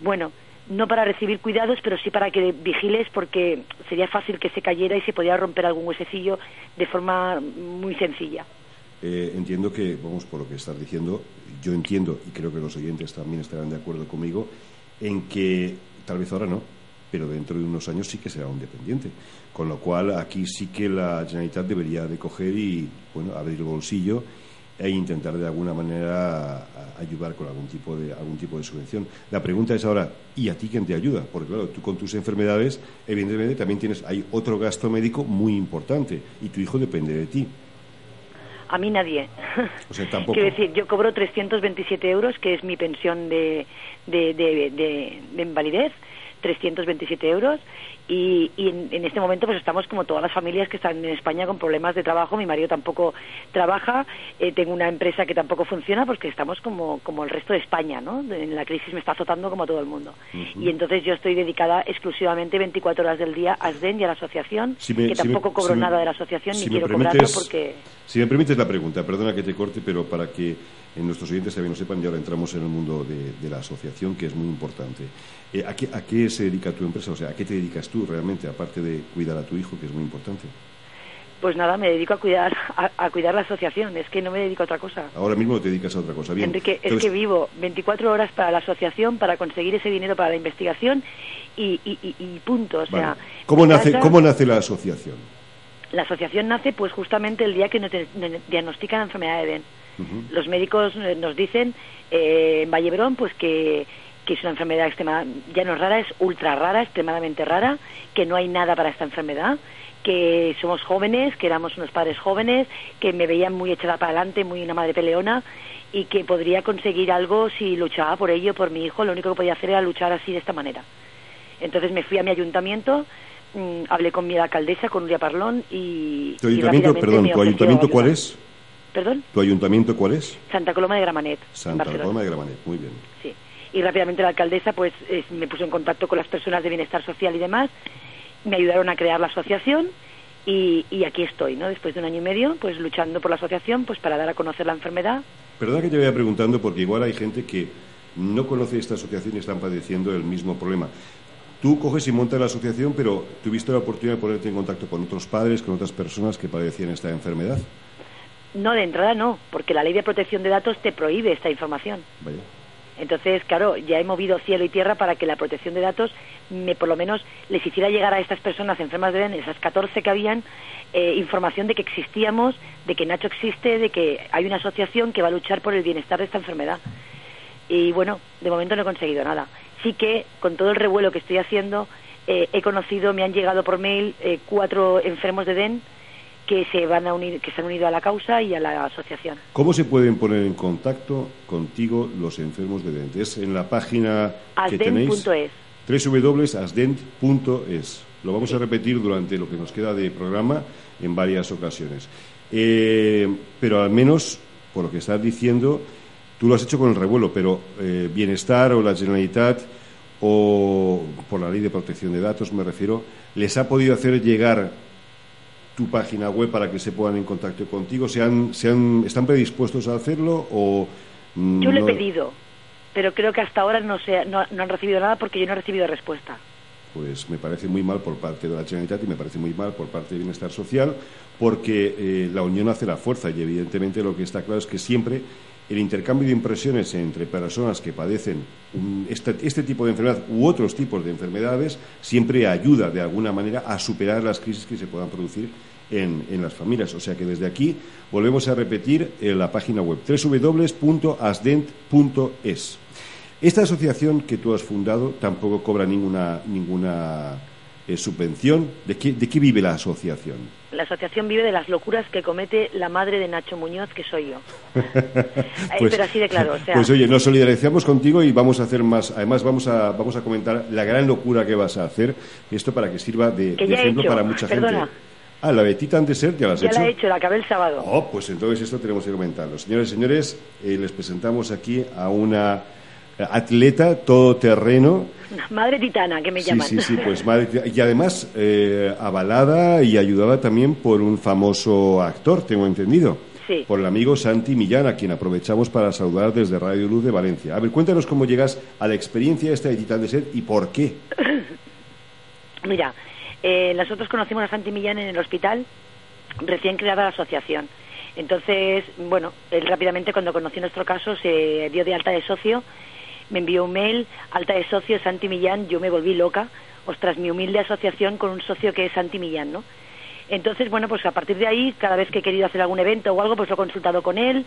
bueno, no para recibir cuidados, pero sí para que vigiles, porque sería fácil que se cayera y se podía romper algún huesecillo de forma muy sencilla. Eh, entiendo que, vamos, por lo que estás diciendo, yo entiendo, y creo que los oyentes también estarán de acuerdo conmigo, en que tal vez ahora no, pero dentro de unos años sí que será un dependiente. Con lo cual, aquí sí que la Generalitat debería de coger y, bueno, abrir el bolsillo e intentar de alguna manera ayudar con algún tipo de algún tipo de subvención. La pregunta es ahora, ¿y a ti quién te ayuda? Porque claro, tú con tus enfermedades, evidentemente también tienes hay otro gasto médico muy importante y tu hijo depende de ti. A mí nadie. O sea, tampoco. Quiero decir, yo cobro 327 euros, que es mi pensión de, de, de, de- de invalidez, 327 euros, y, y en, en este momento pues estamos como todas las familias que están en España con problemas de trabajo. Mi marido tampoco trabaja, eh, tengo una empresa que tampoco funciona, porque estamos como, como el resto de España, ¿no? En la crisis me está azotando como todo el mundo. Y entonces yo estoy dedicada exclusivamente 24 horas del día a ASDEN y a la asociación, Si me- que si me- tampoco cobro si me- nada de la asociación ni quiero permites- cobrarlo porque... Si me permites la pregunta, perdona que te corte, pero para que eh, nuestros oyentes también lo sepan, y ahora entramos en el mundo de, de la asociación, que es muy importante. Eh, ¿a, qué, ¿A qué se dedica tu empresa? O sea, ¿a qué te dedicas tú realmente, aparte de cuidar a tu hijo, que es muy importante? Pues nada, me dedico a cuidar a, a cuidar la asociación, es que no me dedico a otra cosa. Ahora mismo te dedicas a otra cosa. Bien. Enrique, es que vivo 24 horas para la asociación, para conseguir ese dinero para la investigación y, y, y- y punto. O sea, vale. ¿Cómo, nace, casa- ¿Cómo nace la asociación? La asociación nace pues justamente el día que nos, nos diagnostican la enfermedad de Los médicos eh, nos dicen eh, en Vallebrón pues que, que es una enfermedad extrema, ya no es rara, es ultra rara, extremadamente rara, que no hay nada para esta enfermedad, que somos jóvenes, que éramos unos padres jóvenes, que me veían muy echada para adelante, muy una madre peleona y que podría conseguir algo si luchaba por ello, por mi hijo, lo único que podía hacer era luchar así de esta manera. Entonces me fui a mi ayuntamiento, mm, hablé con mi alcaldesa, con Nuria Parlón y... ¿Tu ayuntamiento, perdón, tu ayuntamiento cuál es? ¿Perdón? ¿Tu ayuntamiento cuál es? Santa Coloma de Gramanet, Santa. Coloma de Gramanet, muy bien. Sí. Y rápidamente la alcaldesa pues es- me puso en contacto con las personas de bienestar social y demás, me ayudaron a crear la asociación y, y aquí estoy, ¿no? Después de un año y medio, pues luchando por la asociación, pues para dar a conocer la enfermedad. Perdona que te vaya preguntando porque igual hay gente que no conoce esta asociación y están padeciendo el mismo problema. Tú coges y montas la asociación, pero tuviste la oportunidad de ponerte en contacto con otros padres, con otras personas que padecían esta enfermedad. No, de entrada no, porque la ley de protección de datos te prohíbe esta información. Entonces, claro, ya he movido cielo y tierra para que la protección de datos me por lo menos les hiciera llegar a estas personas enfermas de DEN, esas 14 que habían, eh, información de que existíamos, de que Nacho existe, de que hay una asociación que va a luchar por el bienestar de esta enfermedad. Y bueno, de momento no he conseguido nada. Sí que con todo el revuelo que estoy haciendo, eh, he conocido, me han llegado por mail eh, cuatro enfermos de DEN que se van a unir, que se han unido a la causa y a la asociación. ¿Cómo se pueden poner en contacto contigo los enfermos de Dent? Es en la página que tenéis www.asdent.es. Lo vamos a repetir durante lo que nos queda de programa en varias ocasiones. Eh, pero al menos, por lo que estás diciendo, tú lo has hecho con el revuelo, pero eh, Bienestar o la Generalitat o por la Ley de Protección de Datos, me refiero, ¿les ha podido hacer llegar tu página web para que se pongan en contacto contigo? ¿Se han, se han- ¿Están predispuestos a hacerlo o...? mm, Yo le he no? pedido, pero creo que hasta ahora no, se, no, no han recibido nada porque yo no he recibido respuesta. pues me parece muy mal por parte de la Generalitat y me parece muy mal por parte de Bienestar Social porque eh, la unión hace la fuerza y evidentemente lo que está claro es que siempre el intercambio de impresiones entre personas que padecen un- este, este tipo de enfermedad u otros tipos de enfermedades siempre ayuda de alguna manera a superar las crisis que se puedan producir en, en las familias. O sea que desde aquí volvemos a repetir eh, la página web www.asdent.es. Esta asociación que tú has fundado tampoco cobra ninguna, ninguna eh, subvención. ¿De qué, ¿De qué vive la asociación? La asociación vive de las locuras que comete la madre de Nacho Muñoz, que soy yo. Eh, pero así de claro, o sea, pues oye, nos solidarizamos contigo y vamos a hacer más. Además, vamos a, vamos a comentar la gran locura que vas a hacer. Esto para que sirva de, de he ejemplo hecho, para mucha perdona. gente. Ah, la de Titan Desert ya la has ya hecho. la he hecho, la acabé el sábado. Oh, pues entonces esto tenemos que comentarlo. Señores y señores, eh, les presentamos aquí a una atleta todoterreno. Madre titana, que me Sí, llaman. sí, sí, pues madre- y además eh, avalada y ayudada también por un famoso actor, tengo entendido. Sí. Por el amigo Santi Millán, a quien aprovechamos para saludar desde Radio Luz de Valencia. A ver, cuéntanos cómo llegas a la experiencia esta de Titán de Ser y por qué. Mira, eh, nosotros conocimos a Santi Millán en el hospital, recién creada la asociación. Entonces, bueno, él rápidamente cuando conoció nuestro caso se dio de alta de socio, me envió un mail, alta de socio Santi Millán, yo me volví loca, ostras, mi humilde asociación con un socio que es Santi Millán, ¿no? Entonces, bueno, pues a partir de ahí, cada vez que he querido hacer algún evento o algo, pues lo he consultado con él,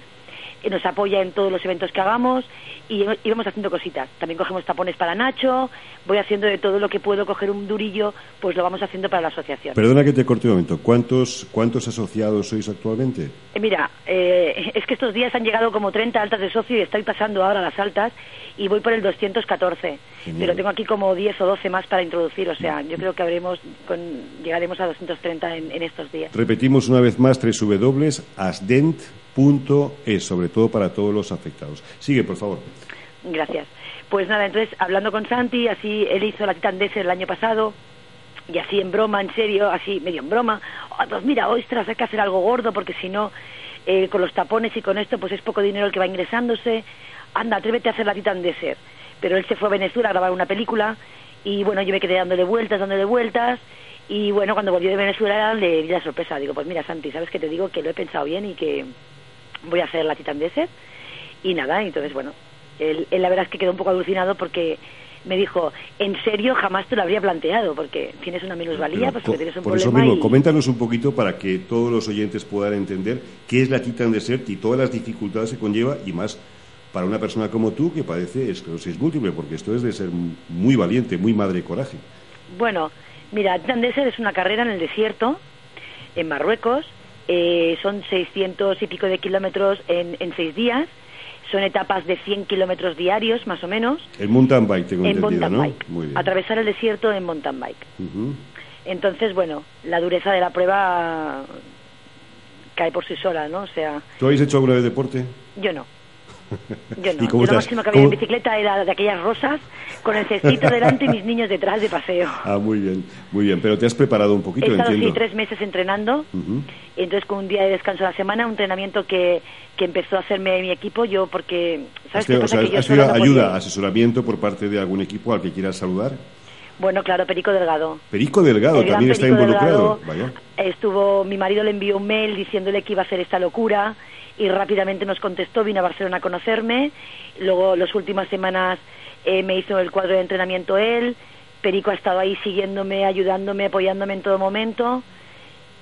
nos apoya en todos los eventos que hagamos y vamos haciendo cositas. También cogemos tapones para Nacho, voy haciendo de todo lo que puedo, coger un durillo, pues lo vamos haciendo para la asociación. Perdona que te corte un momento. ¿Cuántos, cuántos asociados sois actualmente? Eh, Mira, eh, es que estos días han llegado como 30 altas de socio y estoy pasando ahora las altas y voy por el 214. Genial. Pero tengo aquí como 10 o 12 más para introducir, o sea, yo creo que habremos con, llegaremos a 230 en, en estos días. Repetimos una vez más www.asdent.es, sobre todo para todos los afectados. Sigue, por favor. Gracias. Pues nada, entonces hablando con Santi, así él hizo la Titan Desert el año pasado y así en broma, en serio, así medio en broma, "Ah, pues mira, ostras, hay que hacer algo gordo porque si no, eh, con los tapones y con esto, pues es poco dinero el que va ingresándose. Anda, atrévete a hacer la Titan Desert. Pero él se fue a Venezuela a grabar una película y bueno, yo me quedé dándole vueltas, dándole vueltas y bueno, cuando volvió de Venezuela le di la sorpresa. Digo, pues mira, Santi, ¿sabes que te digo? Que lo he pensado bien y que voy a hacer la Titan Desert. Y nada, entonces bueno, él, él la verdad es que quedó un poco alucinado porque me dijo, en serio jamás te lo habría planteado, porque tienes una minusvalía, pues porque tienes un por eso mismo, y- coméntanos un poquito para que todos los oyentes puedan entender qué es la Titan Desert y todas las dificultades que conlleva y más para una persona como tú que padece esclerosis múltiple, porque esto es de ser muy valiente, muy madre coraje. Bueno, mira, Tandesser es una carrera en el desierto, en Marruecos, eh, son 600 y pico de kilómetros en, en seis días, son etapas de 100 kilómetros diarios, más o menos. El mountain bike, tengo en entendido, mountain ¿no? bike. Muy bien. Atravesar el desierto en mountain bike. Ujú. Entonces, bueno, la dureza de la prueba cae por sí sola, ¿no? O sea, ¿Tú habéis hecho alguna vez deporte? yo no. Yo no. ¿Y cómo Yo lo estás? máximo que había en ¿Cómo- bicicleta era de aquellas rosas, con el cestito delante y mis niños detrás de paseo. Ah, muy bien, muy bien. Pero te has preparado un He poquito, estado entiendo. así tres meses entrenando, Ujú. y entonces con un día de descanso a la semana, un entrenamiento que, que empezó a hacerme mi equipo, yo porque, ¿sabes Este, qué o pasa? sea, que yo ¿Has tenido ayuda, podía. asesoramiento por parte de algún equipo al que quieras saludar? Bueno, claro, Perico Delgado. Perico Delgado El también está Perico involucrado. Delgado Vaya. Estuvo, mi marido le envió un mail diciéndole que iba a hacer esta locura y rápidamente nos contestó, vino a Barcelona a conocerme. Luego, las últimas semanas eh, me hizo el cuadro de entrenamiento él. Perico ha estado ahí siguiéndome, ayudándome, apoyándome en todo momento.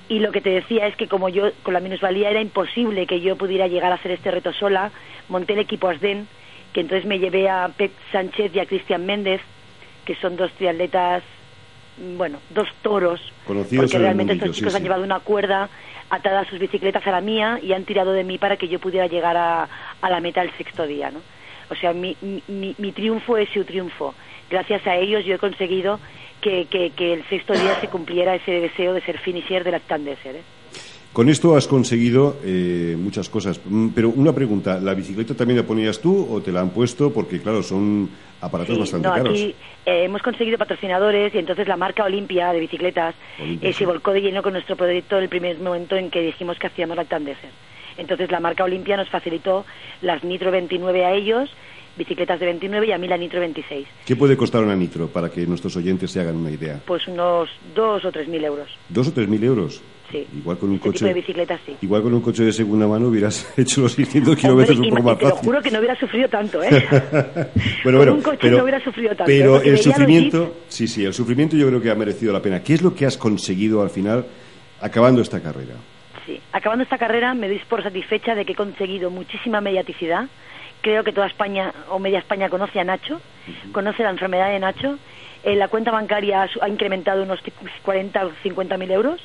Y lo que te decía es que como yo con la minusvalía era imposible que yo pudiera llegar a hacer este reto sola, monté el equipo ASDEN, que entonces me llevé a Pep Sánchez y a Cristian Méndez, que son dos triatletas, mm, bueno, dos toros, Conocidos porque realmente mundillo, estos chicos sí, han sí. llevado una cuerda atada a sus bicicletas a la mía y han tirado de mí para que yo pudiera llegar a, a la meta el sexto día, ¿no? O sea, mi, mi, mi triunfo es su triunfo. Gracias a ellos yo he conseguido que, que, que el sexto día se cumpliera ese deseo de ser finisher de la Tandesser, ¿eh? Con esto has conseguido eh, muchas cosas. Mm, Pero una pregunta, ¿la bicicleta también la ponías tú o te la han puesto? Porque, claro, son aparatos Sí, bastante no, caros. aquí eh, hemos conseguido patrocinadores y entonces la marca Olimpia de bicicletas Olimpia, eh, sí. se volcó de lleno con nuestro proyecto en el primer momento en que dijimos que hacíamos la Tandesser. Entonces la marca Olimpia nos facilitó las Nitro 29 a ellos, bicicletas de 29 y a mí la Nitro 26. ¿Qué puede costar una nitro para que nuestros oyentes se hagan una idea? Pues unos dos o tres mil euros. ¿Dos o tres mil euros? Sí. Igual con un Este tipo coche. de bicicletas sí. Igual con un coche de segunda mano hubieras hecho los 600 kilómetros un poco más te lo fácil. juro que no hubiera sufrido tanto, ¿eh? bueno, Con bueno, un coche pero, no hubiera sufrido tanto, pero porque el sufrimiento, sí, sí, el sufrimiento yo creo que ha merecido la pena. ¿Qué es lo que has conseguido al final acabando esta carrera? Sí, acabando esta carrera me doy por satisfecha de que he conseguido muchísima mediaticidad. Creo que toda España o media España conoce a Nacho, conoce la enfermedad de Nacho. Eh, la cuenta bancaria ha, incrementado unos 40 o 50 mil euros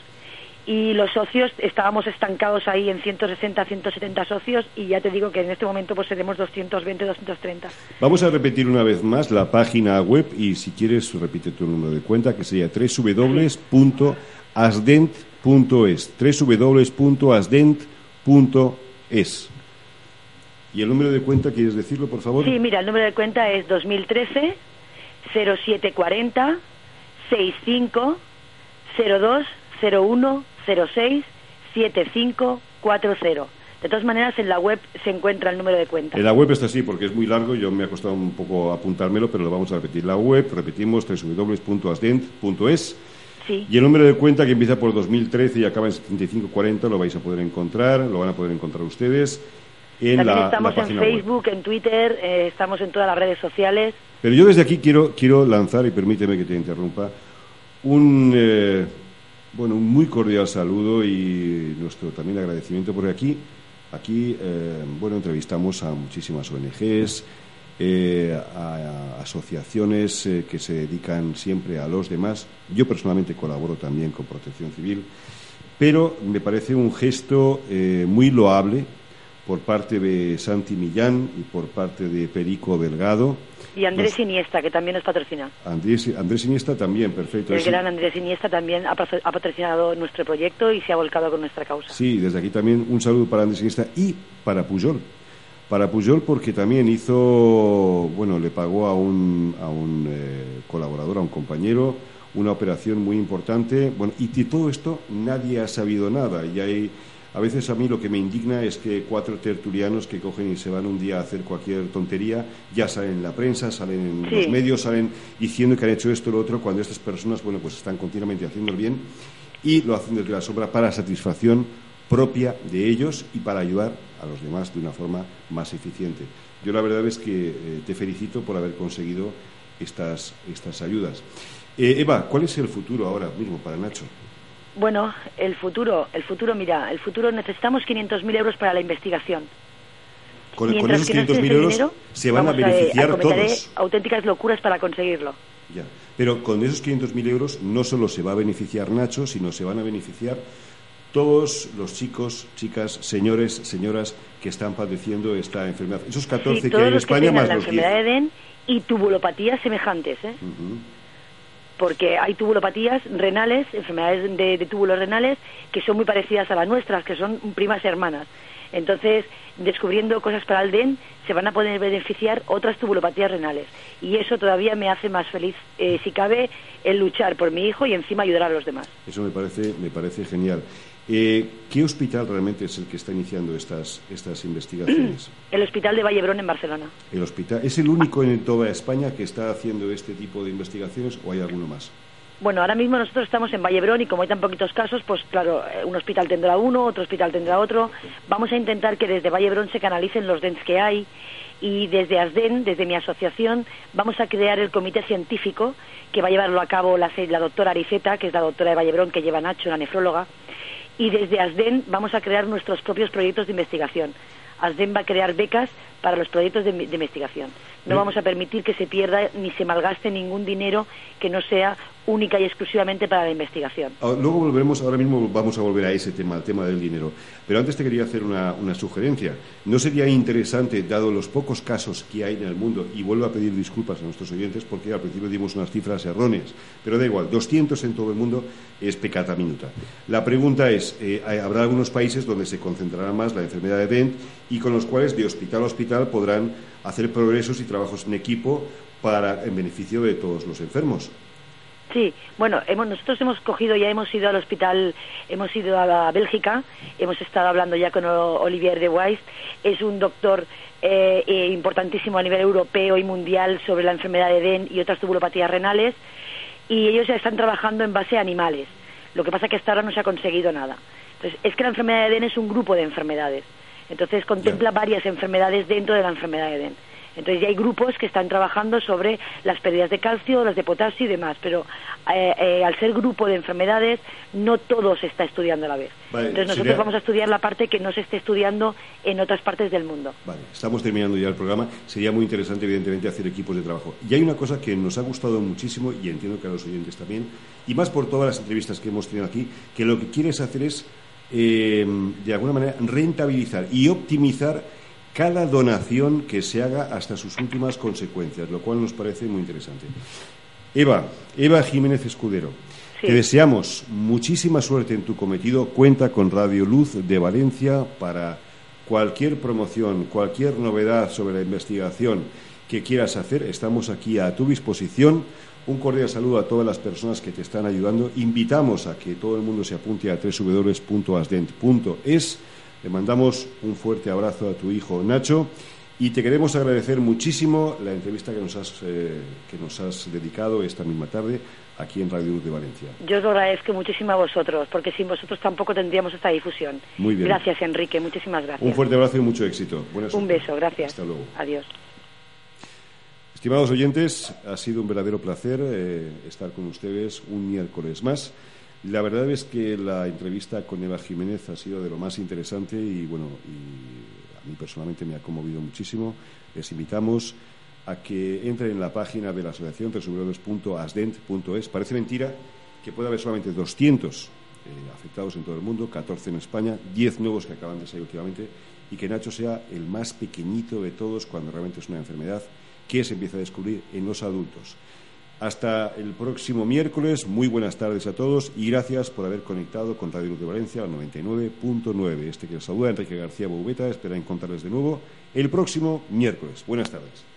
y los socios estábamos estancados ahí en 160, 170 socios y ya te digo que en este momento pues seremos 220, 230. Vamos a repetir una vez más la página web y si quieres repite tu número de cuenta que sería www.asdent.es www.asdent.es ¿Y el número de cuenta quieres decirlo, por favor? Sí, mira, el número de cuenta es 2013 0740 65 02 01 06 75 40. De todas maneras, en la web se encuentra el número de cuenta. En la web está así porque es muy largo, yo me ha costado un poco apuntármelo, pero lo vamos a repetir. La web, repetimos, www.asdent.es Sí, y el número de cuenta que empieza por 2013 y acaba en 7540 lo vais a poder encontrar, lo van a poder encontrar ustedes en también la, estamos la en web. Facebook, en Twitter, eh, estamos en todas las redes sociales. Pero yo desde aquí quiero, quiero lanzar, y permíteme que te interrumpa, un, eh, bueno, un muy cordial saludo y nuestro también agradecimiento, porque aquí, aquí eh, bueno, entrevistamos a muchísimas ONGs, a, a asociaciones que se dedican siempre a los demás. Yo personalmente colaboro también con Protección Civil, pero me parece un gesto muy loable por parte de Santi Millán y por parte de Perico Delgado. Y Andrés Nos- Iniesta, que también nos patrocina. Andrés, Andrés Iniesta también, perfecto. El gran Andrés Iniesta también ha patro- ha patrocinado nuestro proyecto y se ha volcado con nuestra causa. Sí, desde aquí también un saludo para Andrés Iniesta y para Pujol. Para Pujol porque también hizo, bueno, le pagó a un, a un eh, colaborador, a un compañero, una operación muy importante. Bueno, y de todo esto nadie ha sabido nada. Y hay, a veces a mí lo que me indigna es que cuatro tertulianos que cogen y se van un día a hacer cualquier tontería, ya salen en la prensa, salen en Sí. los medios, salen diciendo que han hecho esto o lo otro, cuando estas personas, bueno, pues están continuamente haciendo el bien y lo hacen desde la sombra para satisfacción propia de ellos y para ayudar a los demás de una forma más eficiente. Yo la verdad es que eh, te felicito por haber conseguido estas, estas ayudas. Eh, Eva, ¿cuál es el futuro ahora mismo para Nacho? Bueno, el futuro, el futuro, mira, el futuro necesitamos 500.000 euros para la investigación. Con, con esos que no esté 500.000 ese euros dinero, se van a vamos beneficiar cometer todos. auténticas locuras para conseguirlo. Ya. Pero con esos 500.000 euros no solo se va a beneficiar Nacho, sino se van a beneficiar todos los chicos, chicas, señores, señoras que están padeciendo esta enfermedad. Esos 14 Sí, que hay en España más la los 10. enfermedad de Eden y tubulopatías semejantes, ¿eh? Porque hay tubulopatías renales, enfermedades de, de túbulos renales, que son muy parecidas a las nuestras, que son primas hermanas. Entonces, descubriendo cosas para el DEN, se van a poder beneficiar otras tubulopatías renales. Y eso todavía me hace más feliz, eh, si cabe, el luchar por mi hijo y encima ayudar a los demás. Eso me parece, me parece genial. Eh, ¿Qué hospital realmente es el que está iniciando estas, estas investigaciones? El Hospital de Vallebrón en Barcelona. ¿El hospital es el único en toda España que está haciendo este tipo de investigaciones o hay alguno más? Bueno, ahora mismo nosotros estamos en Vallebrón y como hay tan poquitos casos, pues claro, eh, un hospital tendrá uno, otro hospital tendrá otro. Vamos a intentar que desde Vallebrón se canalicen los DENS que hay y desde ASDEN, desde mi asociación, vamos a crear el comité científico que va a llevarlo a cabo la, doctora Ariceta, que es la doctora de Vallebrón que lleva Nacho, la nefróloga, y desde ASDEN vamos a crear nuestros propios proyectos de investigación. ASDEN va a crear becas para los proyectos de, de investigación. No Mm. vamos a permitir que se pierda ni se malgaste ningún dinero que no sea única y exclusivamente para la investigación. Ah, Luego volveremos, ahora mismo vamos a volver a ese tema, al tema del dinero. Pero antes te quería hacer una, sugerencia. ¿No sería interesante, dado los pocos casos que hay en el mundo, y vuelvo a pedir disculpas a nuestros oyentes porque al principio dimos unas cifras erróneas, pero da igual, 200 en todo el mundo es pecata minuta. La pregunta es, eh, habrá algunos países donde se concentrará más la enfermedad de Dent y con los cuales de hospital a hospital podrán hacer progresos y trabajos en equipo para en beneficio de todos los enfermos. Sí, bueno, hemos, nosotros hemos cogido, ya hemos ido al hospital, hemos ido a Bélgica, hemos estado hablando ya con Olivier de Weiss, es un doctor eh, eh, importantísimo a nivel europeo y mundial sobre la enfermedad de DEN y otras tubulopatías renales, y ellos ya están trabajando en base a animales. Lo que pasa que hasta ahora no se ha conseguido nada. Entonces, es que la enfermedad de DEN es un grupo de enfermedades. Entonces, contempla varias enfermedades dentro de la enfermedad de DEN. Entonces ya hay grupos que están trabajando sobre las pérdidas de calcio, las de potasio y demás, pero eh, eh, al ser grupo de enfermedades no todo se está estudiando a la vez. Vale, Entonces nosotros sería- vamos a estudiar la parte que no se esté estudiando en otras partes del mundo. Vale, estamos terminando ya el programa. Sería muy interesante, evidentemente, hacer equipos de trabajo. Y hay una cosa que nos ha gustado muchísimo, y entiendo que a los oyentes también, y más por todas las entrevistas que hemos tenido aquí, que lo que quieres hacer es, eh, de alguna manera, rentabilizar y optimizar cada donación que se haga hasta sus últimas consecuencias, lo cual nos parece muy interesante. Eva, Eva Jiménez Escudero. Sí. Te deseamos muchísima suerte en tu cometido. Cuenta con Radio Luz de Valencia para cualquier promoción, cualquier novedad sobre la investigación que quieras hacer. Estamos aquí a tu disposición. Un cordial saludo a todas las personas que te están ayudando. Invitamos a que todo el mundo se apunte a www.asdent.es. Le mandamos un fuerte abrazo a tu hijo Nacho y te queremos agradecer muchísimo la entrevista que nos has, eh, que nos has dedicado esta misma tarde aquí en Radio Luz de Valencia. Yo os lo agradezco muchísimo a vosotros, porque sin vosotros tampoco tendríamos esta difusión. Muy bien. Gracias, Enrique, muchísimas gracias. Un fuerte abrazo y mucho éxito. Buena Un beso, gracias. Hasta luego. Adiós. Estimados oyentes, ha sido un verdadero placer eh, estar con ustedes un miércoles más. La verdad es que la entrevista con Eva Jiménez ha sido de lo más interesante y bueno, y a mí personalmente me ha conmovido muchísimo. Les invitamos a que entren en la página de la asociación www.asdent.es. Parece mentira que pueda haber solamente 200 eh, afectados en todo el mundo, 14 en España, 10 nuevos que acaban de salir últimamente, y que Nacho sea el más pequeñito de todos cuando realmente es una enfermedad que se empieza a descubrir en los adultos. Hasta el próximo miércoles, muy buenas tardes a todos y gracias por haber conectado con Radio de Valencia al 99.9. Este que les saluda, Enrique García Boubeta, espera encontrarles de nuevo el próximo miércoles. Buenas tardes.